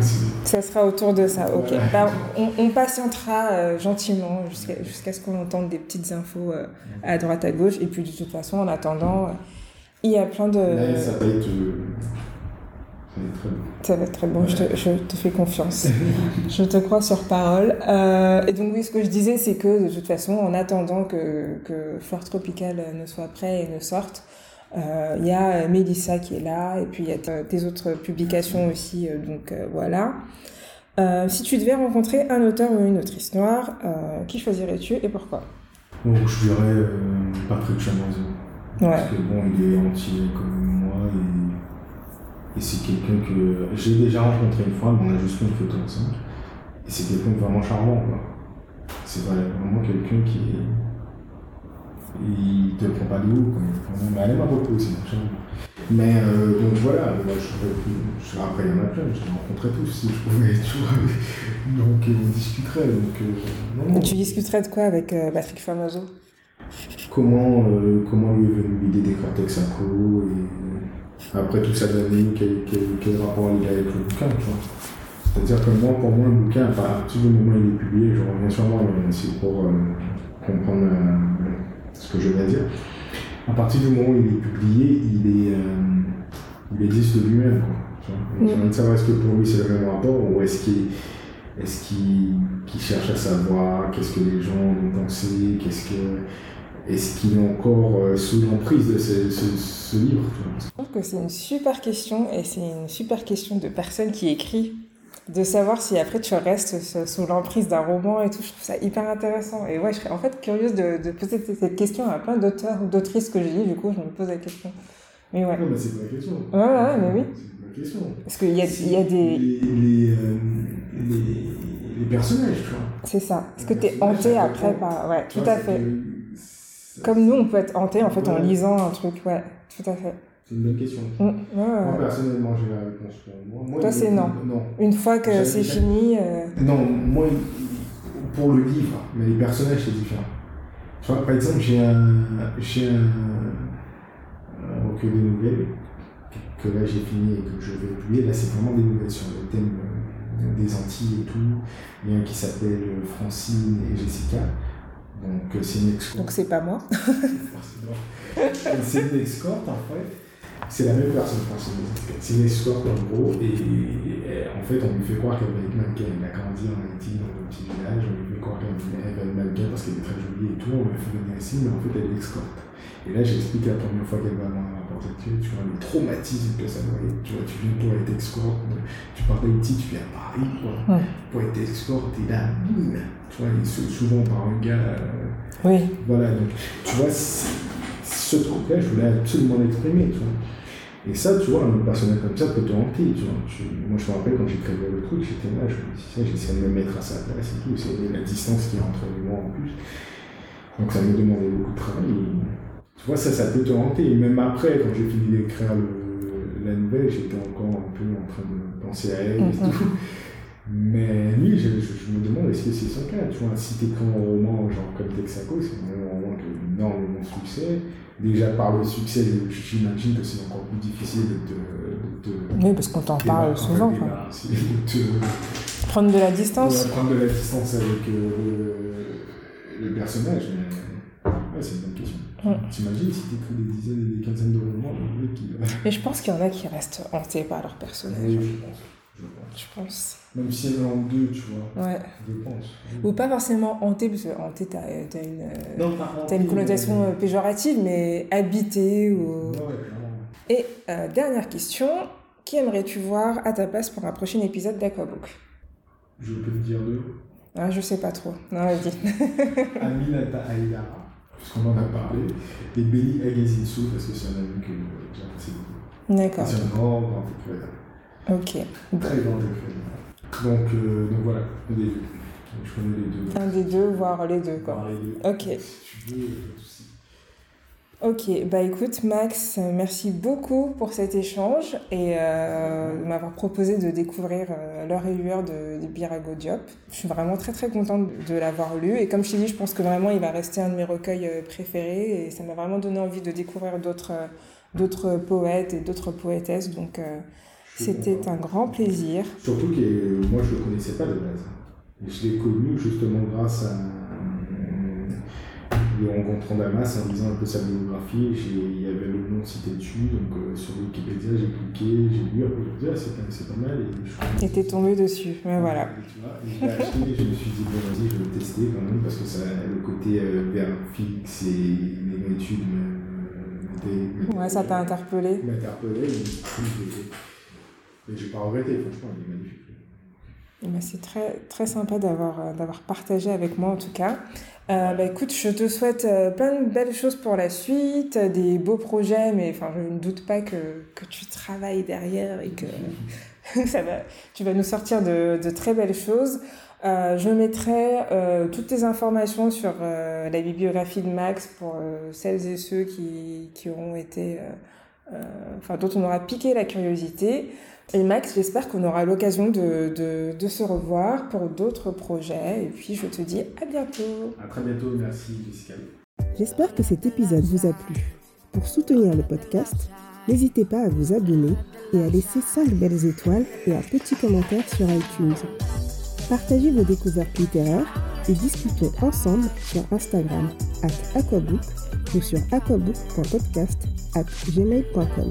c'est- Ça sera autour de ça, ok. Voilà. Bah, on, on patientera euh, gentiment jusqu'à jusqu'à ce qu'on entende des petites infos euh, à droite à gauche. Et puis de toute façon, en attendant, euh, il y a plein de... Là, ça va être. très bon. Ça va être très bon, je te, je te fais confiance. je te crois sur parole. Euh, et donc oui, ce que je disais, c'est que de toute façon, en attendant que, que Fleur Tropicale ne soit prêt et ne sorte, euh, il y a Mélissa qui est là, et puis il y a t- tes autres publications aussi, euh, donc euh, voilà. Euh, si tu devais rencontrer un auteur ou une autrice noire, euh, qui choisirais-tu et pourquoi? Bon, je dirais euh, Patrick Chamoiseau. Ouais. Parce que bon, il est entier comme moi et, et c'est quelqu'un que j'ai déjà rencontré une fois, mais on a juste fait une photo ensemble. Et c'est quelqu'un de vraiment charmant, quoi. C'est vrai- vraiment quelqu'un qui est. Il te prend pas de haut, Mais elle aime beaucoup aussi. Mais euh, donc voilà, moi je serais plus. je- Après, il y en a plein, je les rencontrais tous si je pouvais, tu vois. Donc euh, on discuterait. Donc, euh, non, tu discuterais de quoi avec euh, Patrick Famoso comment, euh, comment lui est venue l'idée d'écrire Texaco et après tout ça donné quel, quel, quel rapport il a avec le bouquin, tu vois. C'est-à-dire que moi, pour moi, le bouquin, à partir du moment où il est publié, je reviens sur moi, mais c'est pour euh, comprendre euh, ce que je viens de dire. À partir du moment où il est publié, il, est, euh, il existe de lui-même. J'ai envie de savoir est-ce que pour lui c'est le même rapport ou est-ce qu'il est qu'il cherche à savoir qu'est-ce que les gens vont penser, qu'est-ce que est-ce qu'il est encore euh, sous l'emprise de ce, ce, ce livre. Je trouve que c'est une super question et c'est une super question de personne qui écrit. De savoir si après tu restes sous- l'emprise d'un roman et tout, je trouve ça hyper intéressant. Et ouais, je serais en fait curieuse de, de poser cette- question à plein d'auteurs ou d'autrices que je lis, du coup je me pose la question. Mais ouais. Non, mais c'est pas la question. Ouais, ouais, mais oui. C'est pas la question. Parce qu'il y a, il y a des. Les, les, euh, les, les personnages, tu vois. C'est ça. Est-ce que t'es hanté après par. Ouais, tout à fait. Comme nous, on peut être hanté en fait en lisant un truc, ouais, tout à fait. C'est une bonne question. Mm, ouais, Moi, personnellement, j'ai la réponse pour moi. moi Toi, c'est non. Non. Une fois que c'est fini. euh, Non, moi, pour le livre, mais les personnages, c'est différent. Tu vois, par exemple, j'ai un, j'ai un, un recueil de nouvelles que, là j'ai fini et que je vais publier. Là, c'est vraiment des nouvelles sur le thème euh, des Antilles et tout. Il y a un qui s'appelle euh, Francine et Jessica. Donc, c'est une escorte. Donc c'est pas moi. c'est une escorte, en fait. C'est la même personne, Jessica. C'est une escorte, en gros. Et, et, en fait, on lui fait croire qu'elle va être mannequin. Elle a grandi en Haïti, dans un petit village. On lui fait croire qu'elle elle va être mannequin parce qu'elle est très jolie et tout. On lui fait venir ici, mais en fait, elle est escorte. Et là, j'explique la première fois qu'elle va avoir un rapport sexuel, tu vois, le traumatisme que ça doit être. Tu vois, tu viens pour être escorte, tu pars d'Haïti, tu viens à Paris, quoi. Ouais. Pour être escorte, et là, boum, tu vois, souvent par un gars. euh, Oui. voilà, donc, tu vois, ce truc-là, je voulais absolument l'exprimer, tu vois. Et ça, tu vois, un personnage comme ça peut te hanter, tu vois. Tu- moi, je me rappelle quand j'ai créé le truc, j'étais là, je me disais, j'essayais de me mettre à sa place et tout, c'est la distance qui est entre moi en plus. Donc, ça me demandait beaucoup de travail. et tu vois, ça, ça peut te hanter. Et même après, quand j'ai fini d'écrire la nouvelle, j'étais encore un peu en train de penser à elle et Mhm. tout. Mais lui, je, je- je me demande est-ce que c'est son cas, tu vois? Si t'écris un roman genre comme Texaco, c'est un roman qui a énormément de succès. Déjà par le succès, j'imagine que c'est encore plus difficile de te. Oui, parce qu'on t'en parle souvent. quoi. te- Prendre de la distance. prendre de la distance avec euh, le, le personnage. Mais ouais, c'est une bonne question. Mm. T'imagines si t'écris des dizaines et des quinzaines de romans, le mec qui. Mais je pense qu'il y en a qui restent hantés par leur Oui, personnage. je pense. Je pense. Je pense. Même si elle est en deux, tu vois. Ouais. Je pense. Ou pas forcément hanté, parce que hanté, t'as as une, euh, Non, pas t'as une hanté, connotation euh, mais- péjorative, mais habité ou. Ouais. Et euh, dernière question, qui aimerais-tu voir à ta place pour un prochain épisode d'Aquabook Je peux te dire deux. ah, Je sais pas trop. Non, vas-y. Aminata Aïdara, puisqu'on en a parlé, et Benny Agazinsu, parce que c'est un ami que j'apprécie beaucoup. D'accord. C'est un grand, grand. Ok. Très grand écrivain. Donc, euh, donc voilà, les deux. Donc, je connais les deux. Un des deux, voire les deux, quoi. Voir les deux. Ok. Si tu veux, souci. Ok, bah écoute Max, euh, merci beaucoup pour cet échange et euh, de m'avoir proposé de découvrir euh, l'heure et lueur de, de Birago Diop. Je suis vraiment très très contente de l'avoir lu et comme je t'ai dit, je pense que vraiment il va rester un de mes recueils euh, préférés et ça m'a vraiment donné envie de découvrir d'autres euh, d'autres poètes et d'autres poétesses donc euh, c'était un grand plaisir. Surtout que moi je le connaissais pas de base. Je l'ai connu justement grâce à le rencontrant Damas en lisant un peu sa biographie. Il y avait le nom cité dessus, donc euh, sur Wikipédia j'ai cliqué, j'ai lu, après je me dis ah c'est pas, mal. Et je Et t'es tombé dessus, mais voilà. Et tu vois, je l'ai acheté et je me suis dit bon vas-y je vais le tester quand même parce que ça, le côté euh, fixe et me, me- Ouais, ça t'a interpellé. m'a interpellé. Et, et j'ai pas regretté, franchement il est magnifique. Eh ben, c'est très, très sympa d'avoir euh, d'avoir partagé avec moi en tout cas. Euh, bah, écoute, je te souhaite euh, plein de belles choses pour la suite, des beaux projets, mais enfin, je ne doute pas que, que tu travailles derrière et que ça va, tu vas nous sortir de, de très belles choses. Euh, je mettrai toutes tes informations sur la bibliographie de Max pour celles et ceux qui, qui auront été, enfin, dont on aura piqué la curiosité. Et Max, j'espère qu'on aura l'occasion de, de, de se revoir pour d'autres projets. Et puis, je te dis à bientôt. À très bientôt, merci Jessica. J'espère que cet épisode vous a plu. Pour soutenir le podcast, n'hésitez pas à vous abonner et à laisser 5 belles étoiles et un petit commentaire sur iTunes. Partagez vos découvertes littéraires et discutons ensemble sur Instagram at aquabook ou sur aquabook.podcast at gmail.com.